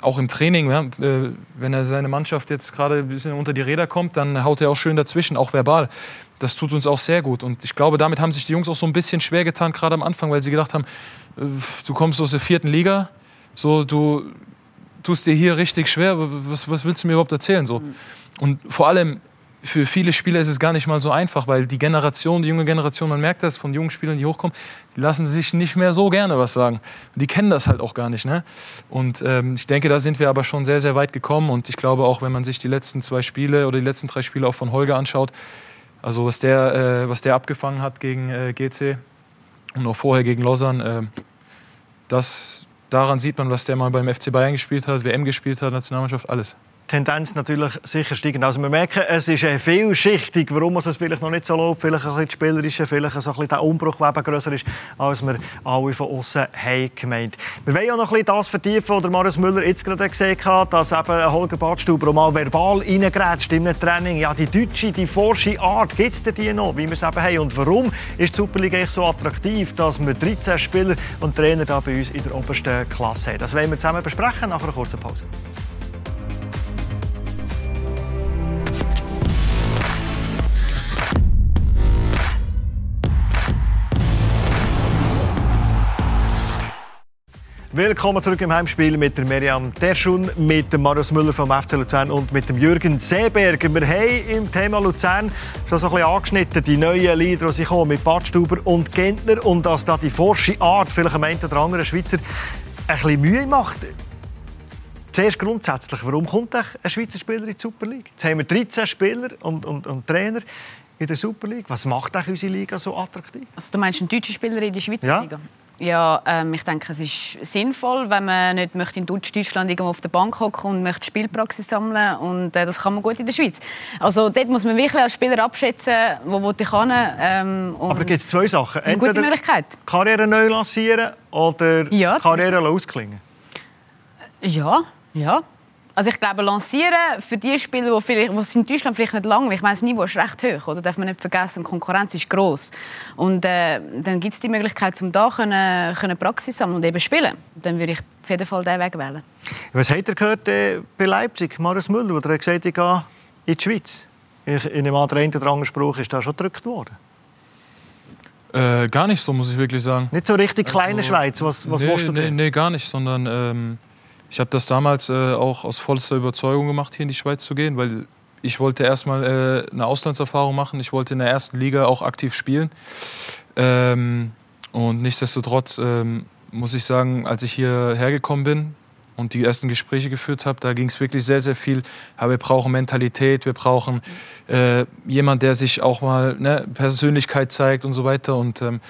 auch im Training, ja, äh, wenn er seine Mannschaft jetzt gerade ein bisschen unter die Räder kommt, dann haut er auch schön dazwischen, auch verbal. Das tut uns auch sehr gut. Und ich glaube, damit haben sich die Jungs auch so ein bisschen schwer getan, gerade am Anfang, weil sie gedacht haben, äh, du kommst aus der vierten Liga, so du tust dir hier richtig schwer, was, was willst du mir überhaupt erzählen? So. Und vor allem für viele Spieler ist es gar nicht mal so einfach, weil die Generation, die junge Generation, man merkt das von jungen Spielern, die hochkommen, die lassen sich nicht mehr so gerne was sagen. Die kennen das halt auch gar nicht. Ne? Und ähm, ich denke, da sind wir aber schon sehr, sehr weit gekommen. Und ich glaube auch, wenn man sich die letzten zwei Spiele oder die letzten drei Spiele auch von Holger anschaut, also was der, äh, was der abgefangen hat gegen äh, GC und auch vorher gegen Lausanne, äh, das, daran sieht man, was der mal beim FC Bayern gespielt hat, WM gespielt hat, Nationalmannschaft, alles. Tendenz natürlich sicher steigend. Also wir merken, es ist vielschichtig, warum es vielleicht noch nicht so läuft. Vielleicht ein bisschen das Spielerische, vielleicht so ein bisschen der Umbruch, der eben grösser ist, als wir alle von außen haben gemeint. Wir wollen ja noch ein bisschen das vertiefen, was Marius Müller jetzt gerade gesehen hat, dass eben Holger Badstuber auch mal verbal reingrätscht in einem Training. Ja, die deutsche, die forsche Art, gibt es die noch, wie wir es eben haben? Und warum ist die Superliga eigentlich so attraktiv, dass wir 13 Spieler und Trainer da bei uns in der obersten Klasse haben? Das wollen wir zusammen besprechen nach einer kurzen Pause. Willkommen zurück im Heimspiel mit der Miriam Terschun, mit dem Marius Müller vom FC Luzern und mit dem Jürgen Seeberger. Wir haben im Thema Luzern schon so ein bisschen angeschnitten, die neuen Lieder, die kommen mit Badstuber und Gentner und dass da die forsche Art vielleicht am einen oder anderen Schweizer ein bisschen Mühe macht. Zuerst grundsätzlich, warum kommt ein Schweizer Spieler in die Super League? Jetzt haben wir 13 Spieler und, und, und Trainer in der Super League. Was macht unsere Liga so attraktiv? Also du meinst einen deutschen Spieler in der Schweizer Ja. Liga? Ja, ähm, ich denke, es ist sinnvoll, wenn man nicht möchte in Deutsch- Deutschland irgendwo auf der Bank hocken und möchte Spielpraxis sammeln und äh, das kann man gut in der Schweiz. Also dort muss man wirklich als Spieler abschätzen, wo ich hin. Ähm, Aber gibt es zwei Sachen. eine gute Möglichkeit. Karriere neu lancieren oder Ja, Karriere ausklingen. Ja, ja. Also ich glaube, lancieren für die Spieler, die, vielleicht, die es in Deutschland vielleicht nicht langweilig Ich meine, das Niveau ist recht hoch, oder? darf man nicht vergessen. Die Konkurrenz ist groß. Und äh, dann gibt es die Möglichkeit, um da können, können Praxis sammeln und eben spielen. Dann würde ich auf jeden Fall diesen Weg wählen. Was habt ihr gehört äh, bei Leipzig, Marius Müller, der hat gesagt, ich gehe in die Schweiz? Ich, in dem anderen Spruch ist da schon gedrückt worden. Äh, gar nicht so, muss ich wirklich sagen. Nicht so richtig kleine Also, Schweiz. Was, was nee, du nee, denn? nee, gar nicht, sondern ähm, ich habe das damals äh, auch aus vollster Überzeugung gemacht, hier in die Schweiz zu gehen, weil ich wollte erstmal äh, eine Auslandserfahrung machen. Ich wollte in der ersten Liga auch aktiv spielen. Ähm, und nichtsdestotrotz ähm, muss ich sagen, als ich hierher gekommen bin und die ersten Gespräche geführt habe, da ging es wirklich sehr, sehr viel. Ja, wir brauchen Mentalität, wir brauchen äh, jemand, der sich auch mal ne, Persönlichkeit zeigt und so weiter. Und ähm,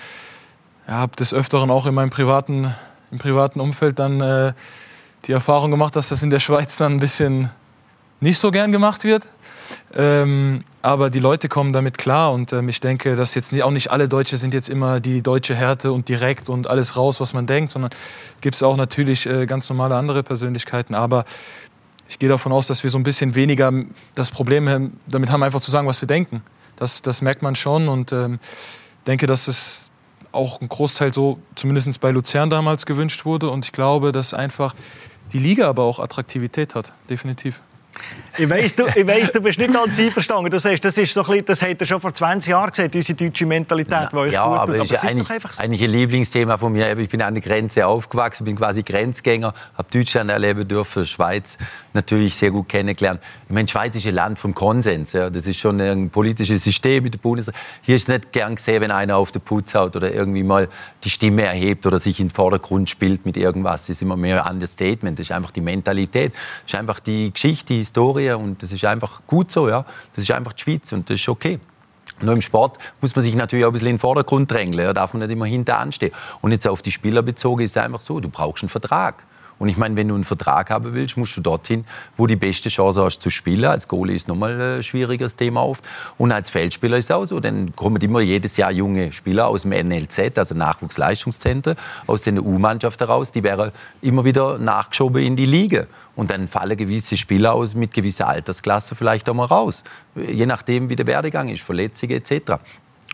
ja, habe des Öfteren auch in meinem privaten, im privaten Umfeld dann äh, die Erfahrung gemacht, dass das in der Schweiz dann ein bisschen nicht so gern gemacht wird. Ähm, aber die Leute kommen damit klar und ähm, ich denke, dass jetzt nicht, auch nicht alle Deutsche sind jetzt immer die deutsche Härte und direkt und alles raus, was man denkt, sondern gibt es auch natürlich äh, ganz normale andere Persönlichkeiten. Aber ich gehe davon aus, dass wir so ein bisschen weniger das Problem damit haben, einfach zu sagen, was wir denken. Das, das merkt man schon und ähm, denke, dass es auch ein Großteil so, zumindest bei Luzern damals gewünscht wurde. Und ich glaube, dass einfach die Liga aber auch Attraktivität hat, definitiv. Ich weiss, du, ich weiss, du bist nicht ganz einverstanden. Du sagst, das, ist so ein bisschen, das hat er schon vor 20 Jahren gesagt, unsere deutsche Mentalität, die euch ja, gut aber tut. Aber ist eigentlich, ist so. eigentlich ein Lieblingsthema von mir. Ich bin an der Grenze aufgewachsen, bin quasi Grenzgänger, habe Deutschland erleben dürfen, Schweiz natürlich sehr gut kennengelernt. Ich meine, Schweiz ist ein Land vom Konsens. Ja. Das ist schon ein politisches System mit der Bundesregierung. Hier ist nicht gern gesehen, wenn einer auf den Putz haut oder irgendwie mal die Stimme erhebt oder sich in den Vordergrund spielt mit irgendwas. Das ist immer mehr ein Understatement. Das ist einfach die Mentalität. Das ist einfach die Geschichte, die Historie und das ist einfach gut so. Ja. Das ist einfach die Schweiz und das ist okay. Nur im Sport muss man sich natürlich auch ein bisschen in den Vordergrund drängeln. Da darf man nicht immer hinter anstehen. Und jetzt auf die Spieler bezogen ist es einfach so, du brauchst einen Vertrag. Und ich meine, wenn du einen Vertrag haben willst, musst du dorthin, wo die beste Chance hast zu spielen. Als Goalie ist nochmal ein schwieriges Thema oft. Und als Feldspieler ist es auch so. Dann kommen immer jedes Jahr junge Spieler aus dem NLZ, also Nachwuchsleistungszentren, aus der U-Mannschaft heraus. Die wären immer wieder nachgeschoben in die Liga. Und dann fallen gewisse Spieler aus mit gewisser Altersklasse vielleicht auch mal raus. Je nachdem, wie der Werdegang ist, Verletzungen etc.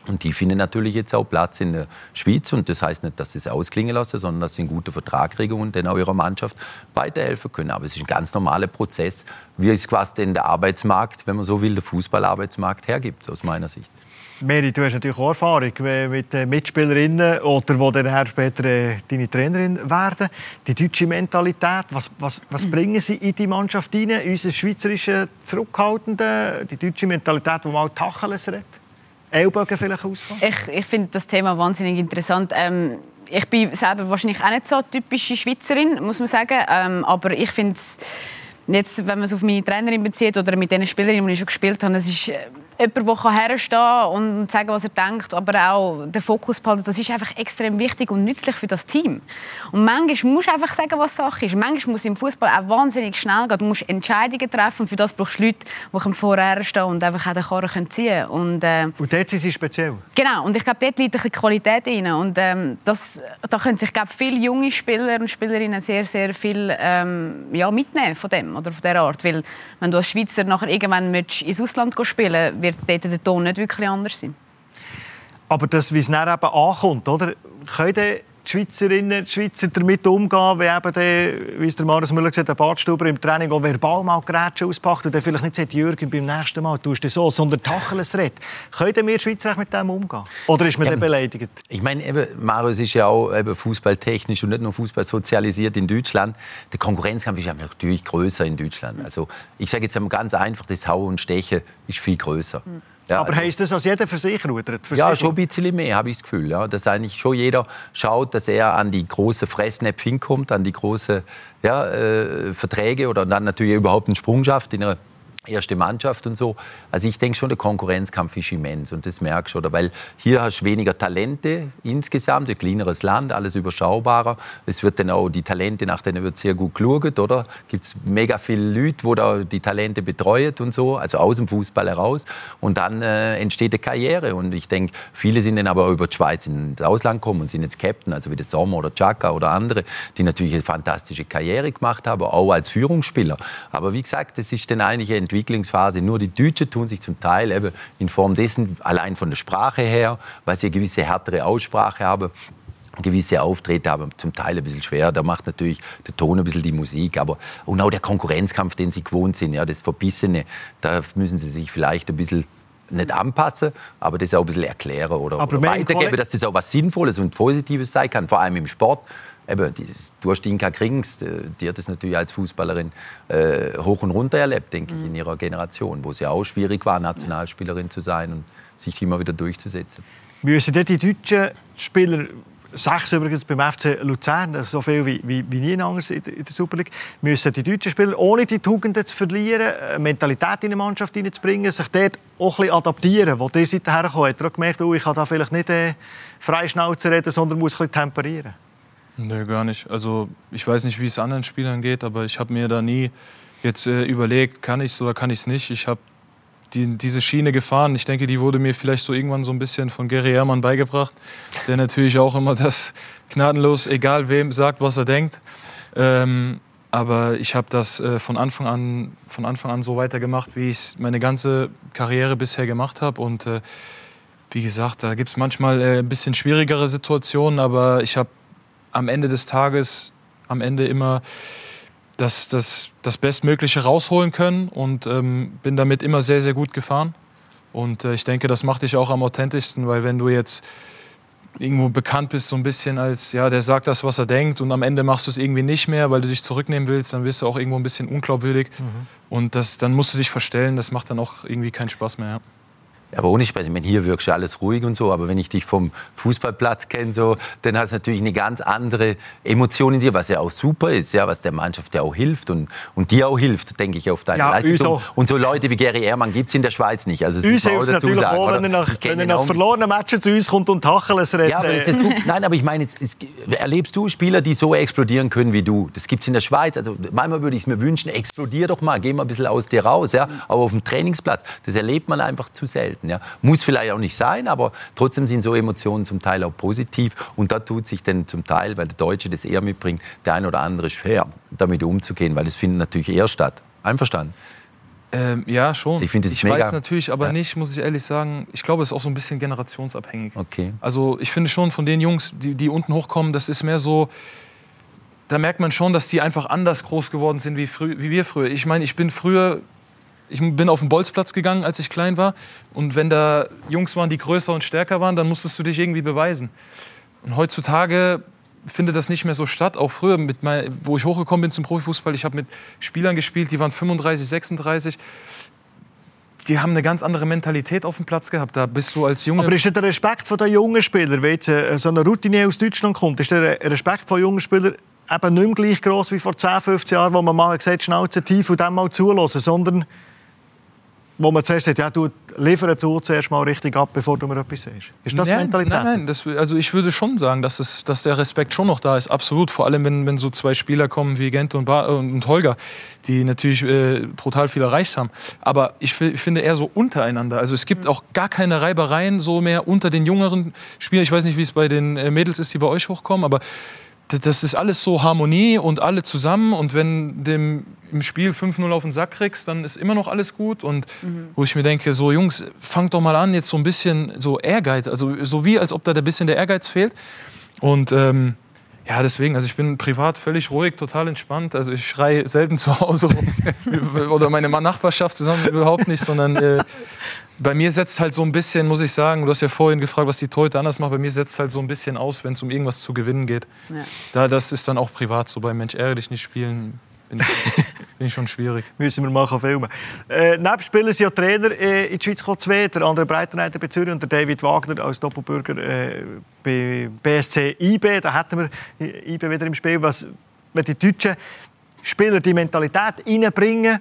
Und die finden natürlich jetzt auch Platz in der Schweiz. Und das heißt nicht, dass sie es ausklingen lassen, sondern dass sie einen guten Vertrag kriegen und dann auch ihrer Mannschaft weiterhelfen können. Aber es ist ein ganz normaler Prozess, wie es quasi denn der Arbeitsmarkt, wenn man so will, der Fußballarbeitsmarkt hergibt, aus meiner Sicht. Mary, du hast natürlich auch Erfahrung mit Mitspielerinnen oder die dann später äh, deine Trainerin werden. Die deutsche Mentalität, was, was, was bringen sie in die Mannschaft hinein? Unser schweizerische Zurückhaltende, die deutsche Mentalität, man auch Tacheles redet? Ellbogen vielleicht ausfahren? Ich, ich finde das Thema wahnsinnig interessant. Ähm, ich bin selber wahrscheinlich auch nicht so typische Schweizerin, muss man sagen. Ähm, aber ich finde es, wenn man es auf meine Trainerin bezieht oder mit den Spielerinnen, die ich schon gespielt habe, es ist äh, jemand, der herstehen und sagen, was er denkt, aber auch den Fokus behalten, das ist einfach extrem wichtig und nützlich für das Team. Und manchmal musst du einfach sagen, was Sache ist. Manchmal muss im Fußball auch wahnsinnig schnell gehen. Du musst Entscheidungen treffen und für das brauchst du Leute, die vorher stehen und einfach auch den Karren ziehen können. Und, äh, und dort sind sie speziell? Genau, und ich glaube, dort liegt ein bisschen Qualität drin. Und ähm, das, da können sich glaube viele junge Spieler und Spielerinnen sehr, sehr viel ähm, ja, mitnehmen von dem oder von dieser Art. Weil wenn du als Schweizer nachher irgendwann ins Ausland spielen wird dort der Ton nicht wirklich anders sein. Aber das, wie es dann eben ankommt, oder? Können die Schweizerinnen, die Schweizer damit umgehen, wenn eben der, wie es der Marius Müller gesagt hat, der Badstuber im Training auch verbal mal Gerätsche auspackt und dann vielleicht nicht sagt, Jürgen, beim nächsten Mal tust du so, sondern Tacheles redet. Können wir Schweizer mit dem umgehen? Oder ist man ja, dann beleidigt? Ich meine, eben, Marius ist ja auch eben fußballtechnisch und nicht nur Fußball sozialisiert in Deutschland. Der Konkurrenzkampf ist natürlich größer in Deutschland. Also ich sage jetzt ganz einfach, das Hauen und Stechen ist viel größer. Mhm. Ja, aber also, heisst das, dass jeder für sich rudert? Für ja, sich? schon ein bisschen mehr, habe ich das Gefühl. Ja. Dass eigentlich schon jeder schaut, dass er an die große Fressnäpfe hinkommt, an die großen ja, äh, Verträge oder dann natürlich überhaupt einen Sprung schafft in einer erste Mannschaft und so. Also ich denke schon, der Konkurrenzkampf ist immens und das merkst du, oder? Weil hier hast du weniger Talente insgesamt, ein kleineres Land, alles überschaubarer. Es wird dann auch die Talente, nach denen wird sehr gut geschaut, oder? Gibt es mega viele Leute, wo da die Talente betreuen und so, also aus dem Fußball heraus. Und dann äh, entsteht eine Karriere und ich denke, viele sind dann aber über die Schweiz ins Ausland gekommen und sind jetzt Captain, also wie der Sommer oder Chaka oder andere, die natürlich eine fantastische Karriere gemacht haben, auch als Führungsspieler. Aber wie gesagt, das ist dann eigentlich eine Entwicklungsphase. Nur die Deutschen tun sich zum Teil eben in Form dessen, allein von der Sprache her, weil sie eine gewisse härtere Aussprache haben, gewisse Auftritte aber zum Teil ein bisschen schwer. Da macht natürlich der Ton ein bisschen die Musik. Aber, und auch der Konkurrenzkampf, den sie gewohnt sind, ja, das Verbissene, da müssen sie sich vielleicht ein bisschen nicht anpassen, aber das auch ein bisschen erklären oder, oder weitergeben, dass das auch was Sinnvolles und Positives sein kann, vor allem im Sport eben, die, du hast Inka Krings, die hat das natürlich als Fußballerin äh, hoch und runter erlebt, denke mhm. ich, in ihrer Generation, wo es ja auch schwierig war, Nationalspielerin zu sein und sich immer wieder durchzusetzen. Müssen die deutschen Spieler sechs übrigens beim FC Luzern, so viel wie, wie, wie nie anders in der Super League, müssen die deutschen Spieler, ohne die Tugenden zu verlieren, eine Mentalität in die Mannschaft hineinzubringen, sich dort auch ein bisschen adaptieren. Wo die Seite herkommt, hat er gemerkt, oh, ich kann da vielleicht nicht äh, frei Schnauze reden, sondern muss ein bisschen temperieren. Nö, gar nicht. Also ich weiß nicht, wie es anderen Spielern geht, aber ich habe mir da nie jetzt äh, überlegt, kann ich es oder kann ich es nicht. Ich habe die, diese Schiene gefahren. Ich denke, die wurde mir vielleicht so irgendwann so ein bisschen von Gary Ehrmann beigebracht, der natürlich auch immer das gnadenlos, egal wem, sagt, was er denkt. Ähm, aber ich habe das äh, von, Anfang an, von Anfang an so weitergemacht, wie ich es meine ganze Karriere bisher gemacht habe. Und äh, wie gesagt, da gibt es manchmal äh, ein bisschen schwierigere Situationen, aber ich habe am Ende des Tages, am Ende immer das, das, das Bestmögliche rausholen können und ähm, bin damit immer sehr, sehr gut gefahren. Und äh, ich denke, das macht dich auch am authentischsten, weil wenn du jetzt irgendwo bekannt bist, so ein bisschen als, ja, der sagt das, was er denkt und am Ende machst du es irgendwie nicht mehr, weil du dich zurücknehmen willst, dann wirst du auch irgendwo ein bisschen unglaubwürdig. Mhm. Und das, dann musst du dich verstellen, das macht dann auch irgendwie keinen Spaß mehr. Ja. Aber ohne Spaß, ich meine, hier wirkst du alles ruhig und so, aber wenn ich dich vom Fußballplatz kenne, so, dann hast du natürlich eine ganz andere Emotion in dir, was ja auch super ist, ja, was der Mannschaft ja auch hilft und, und dir auch hilft, denke ich, auf deine ja, Leistung. Und so Leute wie Gary Ehrmann gibt es in der Schweiz nicht. Also, uns hilft es natürlich sagen, auch, wenn er nach, wenn er nach verlorenen Matchen zu uns kommt und Tacheles redet. Ja, aber das ist, nein, aber ich meine, jetzt, es, erlebst du Spieler, die so explodieren können wie du? Das gibt es in der Schweiz. Also manchmal würde ich es mir wünschen, explodier doch mal, geh mal ein bisschen aus dir raus, ja, aber auf dem Trainingsplatz. Das erlebt man einfach zu selten selten. Ja. Muss vielleicht auch nicht sein, aber trotzdem sind so Emotionen zum Teil auch positiv. Und da tut sich dann zum Teil, weil der Deutsche das eher mitbringt, der ein oder andere schwer, damit umzugehen, weil das findet natürlich eher statt. Einverstanden? Ähm, ja, schon. Ich, ich mega. weiß natürlich aber ja. nicht, muss ich ehrlich sagen, ich glaube, es ist auch so ein bisschen generationsabhängig. Okay. Also ich finde schon von den Jungs, die, die unten hochkommen, das ist mehr so, da merkt man schon, dass die einfach anders groß geworden sind wie, wie wir früher. Ich meine, ich bin früher ich bin auf den Bolzplatz gegangen, als ich klein war. Und wenn da Jungs waren, die größer und stärker waren, dann musstest du dich irgendwie beweisen. Und heutzutage findet das nicht mehr so statt. Auch früher, mit mein, wo ich hochgekommen bin zum Profifußball, ich habe mit Spielern gespielt, die waren 35, 36 die haben eine ganz andere Mentalität auf dem Platz gehabt. Da bist du als Junge. Aber ist der Respekt von den jungen Spielern, wenn jetzt äh, so eine Routine aus Deutschland kommt, ist der Respekt von jungen Spielern eben nicht mehr gleich groß wie vor 10, 15 Jahren, wo man mal gesagt hat, Schnauze tief und dann mal zulassen, sondern wo man zuerst sagt, ja, du liefere du zuerst mal richtig ab, bevor du mir etwas sagst. Ist das nein, Mentalität? Nein, nein, das, also ich würde schon sagen, dass, es, dass der Respekt schon noch da ist, absolut. Vor allem, wenn, wenn so zwei Spieler kommen wie Gent und, und Holger, die natürlich äh, brutal viel erreicht haben. Aber ich, ich, finde eher so untereinander. Also es gibt auch gar keine Reibereien so mehr unter den jüngeren Spielern. Ich weiß nicht, wie es bei den äh, Mädels ist, die bei euch hochkommen, aber das ist alles so Harmonie und alle zusammen. Und wenn dem im Spiel 5-0 auf den Sack kriegst, dann ist immer noch alles gut. Und mhm. wo ich mir denke, so Jungs, fangt doch mal an, jetzt so ein bisschen so Ehrgeiz, also so wie als ob da ein bisschen der Ehrgeiz fehlt. Und ähm, ja, deswegen, also ich bin privat völlig ruhig, total entspannt. Also ich schreie selten zu Hause rum oder meine Nachbarschaft zusammen überhaupt nicht, sondern äh, bei mir setzt halt so ein bisschen, muss ich sagen, du hast ja vorhin gefragt, was die Torhüter anders machen, bei mir setzt halt so ein bisschen aus, wenn es um irgendwas zu gewinnen geht. Ja. Da, das ist dann auch privat so, bei Mensch, ärgere dich nicht spielen, bin bin schon schwierig. Müssen wir mal filmen. Äh, neben Spielen sind ja Trainer äh, in der Schweiz zwei, der andere Breitenreiter bei Zürich und der David Wagner als Doppelbürger äh, bei BSC IB. Da hätten wir IB wieder im Spiel. Was, wenn die deutschen Spieler die Mentalität reinbringen,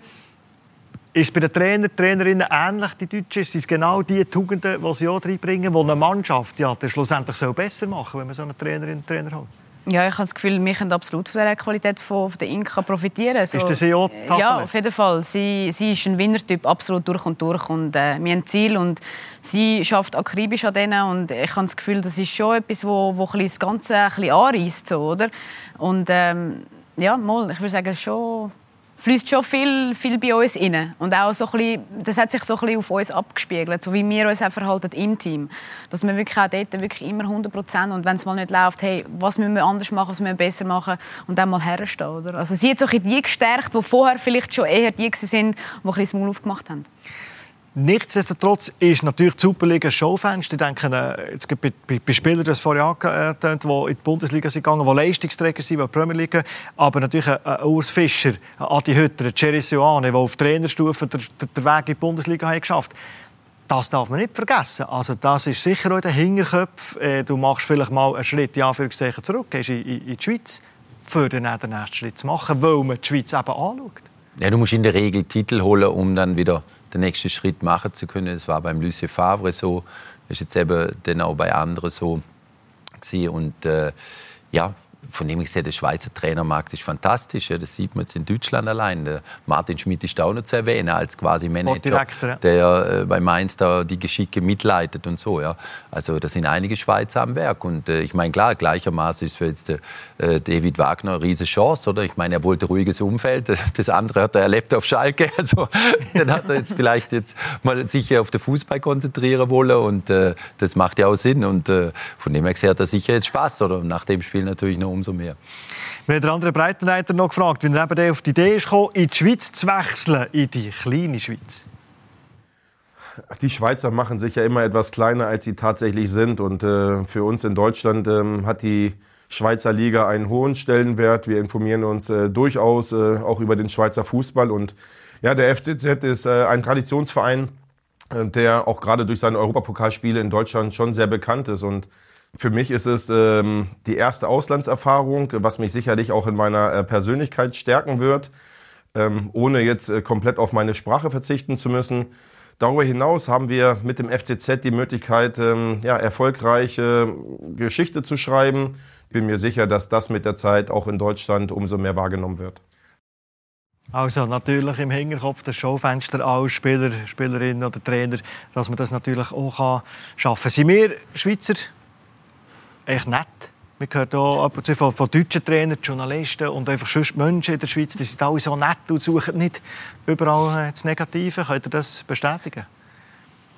ist bei den Trainer, Trainerinnen ähnlich, die Deutschen? Sind es genau die Tugenden, die sie auch reinbringen, die eine Mannschaft ja, schlussendlich besser machen soll, wenn man so einen Trainerinnen und Trainer hat? Ja, ich habe das Gefühl, wir können absolut von der Qualität von, von der Inka profitieren. So, ist das sie auch Ja, auf jeden Fall. Sie, sie ist ein Winnertyp, absolut durch und durch. Und, äh, wir haben ein Ziel und sie schafft akribisch an denen. Und ich habe das Gefühl, das ist schon etwas, wo, wo das Ganze ein bisschen anreißt. So, oder? Und ähm, ja, mal, ich würde sagen, schon fließt schon viel, viel bei uns rein. Und auch so ein bisschen, das hat sich so ein bisschen auf uns abgespiegelt, so wie wir uns auch verhalten im Team. Dass wir wirklich auch dort wirklich immer 100 Prozent und wenn es mal nicht läuft, hey, was müssen wir anders machen, was müssen wir besser machen und dann mal herstehen. Oder? Also sie hat so die gestärkt, die vorher vielleicht schon eher die waren, die ein bisschen das Maul aufgemacht haben. Nichtsdestotrotz ist natürlich die Superliga ein Schaufenster. Ich denke, äh, jetzt bei, bei, bei Spielern, das vorher angetönt, die in die Bundesliga sind gegangen, die Leistungsträger sind, die in die Premier League, aber natürlich ein, Urs Fischer, Adi Hütter, ein Jerry Sioane, die auf Trainerstufe den, den Weg in die Bundesliga haben geschafft das darf man nicht vergessen. Also das ist sicher auch in den Hinterköpfen. Äh, du machst vielleicht mal einen Schritt in Anführungszeichen zurück, gehst in, in, in die Schweiz, für den nächsten Schritt zu machen, weil man die Schweiz eben anschaut. Ja, du musst in der Regel Titel holen, um dann wieder den nächsten Schritt machen zu können. Das war beim Lucien Favre so, das ist jetzt eben dann auch bei anderen so und äh, ja, von dem ich sehe, der Schweizer Trainermarkt ist fantastisch. Ja, das sieht man jetzt in Deutschland allein. Der Martin Schmidt ist auch noch zu erwähnen als quasi Manager, ja. der äh, bei Mainz da die Geschicke mitleitet und so. Ja. Also da sind einige Schweizer am Werk. Und äh, ich meine, klar, gleichermaßen ist für jetzt äh, David Wagner eine riesige Chance. Oder? Ich meine, er wollte ruhiges Umfeld. Das andere hat er erlebt auf Schalke. Also dann hat er jetzt vielleicht jetzt mal sich auf den Fußball konzentrieren wollen. Und äh, das macht ja auch Sinn. Und äh, von dem her hat er sicher jetzt Spaß. Oder? nach dem Spiel natürlich noch umso mehr. Wir haben den anderen Breitenreiter noch gefragt, wie er eben auf die Idee ist gekommen, in die Schweiz zu wechseln, in die kleine Schweiz. Die Schweizer machen sich ja immer etwas kleiner, als sie tatsächlich sind. Und äh, für uns in Deutschland äh, hat die Schweizer Liga einen hohen Stellenwert. Wir informieren uns äh, durchaus äh, auch über den Schweizer Fußball. Und ja, der FCZ ist äh, ein Traditionsverein, äh, der auch gerade durch seine Europapokalspiele in Deutschland schon sehr bekannt ist. Und für mich ist es ähm, die erste Auslandserfahrung, was mich sicherlich auch in meiner äh, Persönlichkeit stärken wird, ähm, ohne jetzt äh, komplett auf meine Sprache verzichten zu müssen. Darüber hinaus haben wir mit dem FCZ die Möglichkeit, ähm, ja, erfolgreiche Geschichte zu schreiben. Bin mir sicher, dass das mit der Zeit auch in Deutschland umso mehr wahrgenommen wird. Also natürlich im Hinterkopf das Schaufenster als Spieler, Spielerin oder Trainer, dass man das natürlich auch schaffen kann. Sind wir Schweizer echt nett. Man hört hier ab und zu von, von deutschen Trainern, Journalisten und einfach sonst Menschen in der Schweiz, die sind alle so nett und suchen nicht überall das Negative. Könnt ihr das bestätigen?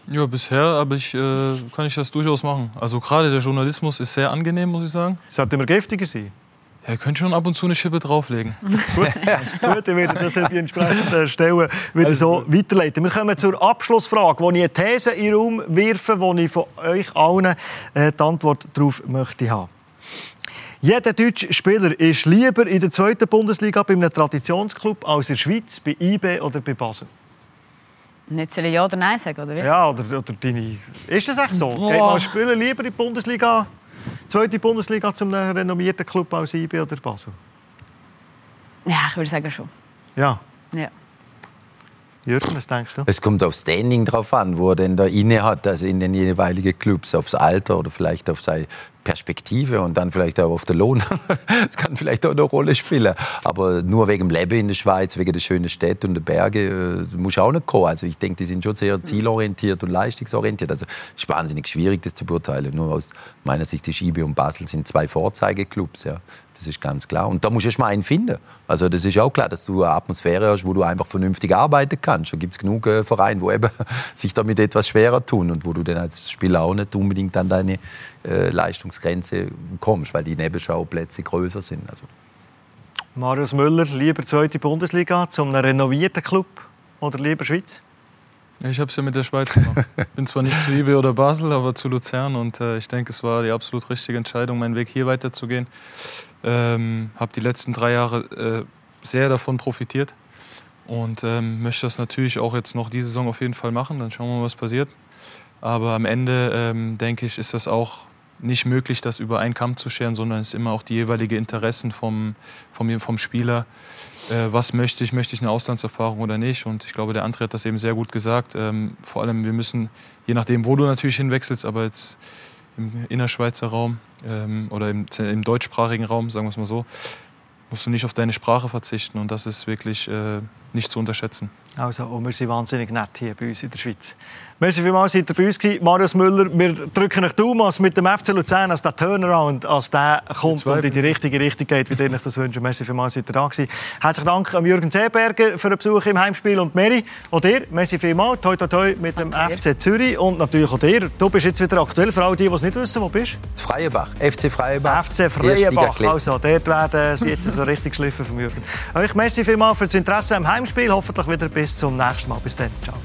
Ja, bisher aber ich, äh, kann ich das durchaus machen. Also gerade der Journalismus ist sehr angenehm, muss ich sagen. Sollte immer giftiger sein? Er könnte schon ab und zu eine Schippe drauflegen. Gut, Gut ich werde das an die entsprechenden Stellen wieder also, so weiterleiten. Wir kommen zur Abschlussfrage, wo ich eine These in den Raum werfe, wo ich von euch allen äh, die Antwort darauf möchte haben. Jeder deutsche Spieler ist lieber in der zweiten Bundesliga bei einem Traditionsclub als in der Schweiz, bei IB oder bei Basel. Nicht sollen Ja oder Nein sagen, oder wie? Ja, oder, oder deine... Ist das echt so? Boah. Geht man Spieler lieber in die Bundesliga zweite Bundesliga zum renommierten Club als IB oder Basel? Ja, ich würde sagen schon. Ja? Ja. Jürgen, was denkst du? Es kommt auf Standing drauf an, wo er denn da inne hat, also in den jeweiligen Clubs, aufs Alter oder vielleicht auf seine Perspektive und dann vielleicht auch auf den Lohn. das kann vielleicht auch eine Rolle spielen. Aber nur wegen dem Leben in der Schweiz, wegen der schönen Städte und der Berge, äh, muss auch nicht kommen. Also ich denke, die sind schon sehr zielorientiert und leistungsorientiert. Also es ist wahnsinnig schwierig, das zu beurteilen. Nur aus meiner Sicht ist IB und Basel sind zwei Vorzeigeklubs. Ja. Das ist ganz klar. Und da musst du erst mal einen finden. Also das ist auch klar, dass du eine Atmosphäre hast, wo du einfach vernünftig arbeiten kannst. Da gibt es genug äh, Vereine, die eben sich damit etwas schwerer tun und wo du dann als Spieler auch nicht unbedingt an deine äh, Leistungsgrenze kommst, weil die Nebenschauplätze größer sind. Also. Marius Müller, lieber zweite Bundesliga zum renovierten Club oder lieber Schweiz? Ich habe es ja mit der Schweiz gemacht. Ich bin zwar nicht zu IB oder Basel, aber zu Luzern. Und äh, ich denke, es war die absolut richtige Entscheidung, meinen Weg hier weiterzugehen. Ähm, habe die letzten drei Jahre äh, sehr davon profitiert und ähm, möchte das natürlich auch jetzt noch diese Saison auf jeden Fall machen. Dann schauen wir mal, was passiert. Aber am Ende ähm, denke ich, ist das auch nicht möglich, das über einen Kamm zu scheren, sondern es ist immer auch die jeweilige Interessen vom, vom, vom Spieler. Äh, was möchte ich? Möchte ich eine Auslandserfahrung oder nicht? Und ich glaube, der André hat das eben sehr gut gesagt. Ähm, vor allem, wir müssen, je nachdem, wo du natürlich hinwechselst, aber jetzt im Innerschweizer Raum ähm, oder im, im deutschsprachigen Raum, sagen wir es mal so, musst du nicht auf deine Sprache verzichten. Und das ist wirklich äh, nicht zu unterschätzen. Also, und wir sind wahnsinnig nett hier bei uns in der Schweiz. Merci vielmals, seid ihr bei uns gewesen. Marius Müller, wir drücken euch Daumen, mit dem FC Luzern, als der Turnaround, als der kommt und in die richtige Richtung geht, wie ihr euch das wünscht. Merci vielmals, seid ihr da gewesen. Herzlichen Dank an Jürgen Seeberger für den Besuch im Heimspiel und Mary, auch dir, merci vielmals. Toi, toi, toi mit dem FC Zürich und natürlich auch dir. Du bist jetzt wieder aktuell, für alle die, die es nicht wissen, wo bist du? Freienbach, FC Freienbach. FC Freienbach, also dort werden sie jetzt so richtig schliffen von Jürgen. Euch merci vielmals für das Interesse am Heimspiel, hoffentlich wieder bis zum nächsten Mal. Bis dann, ciao.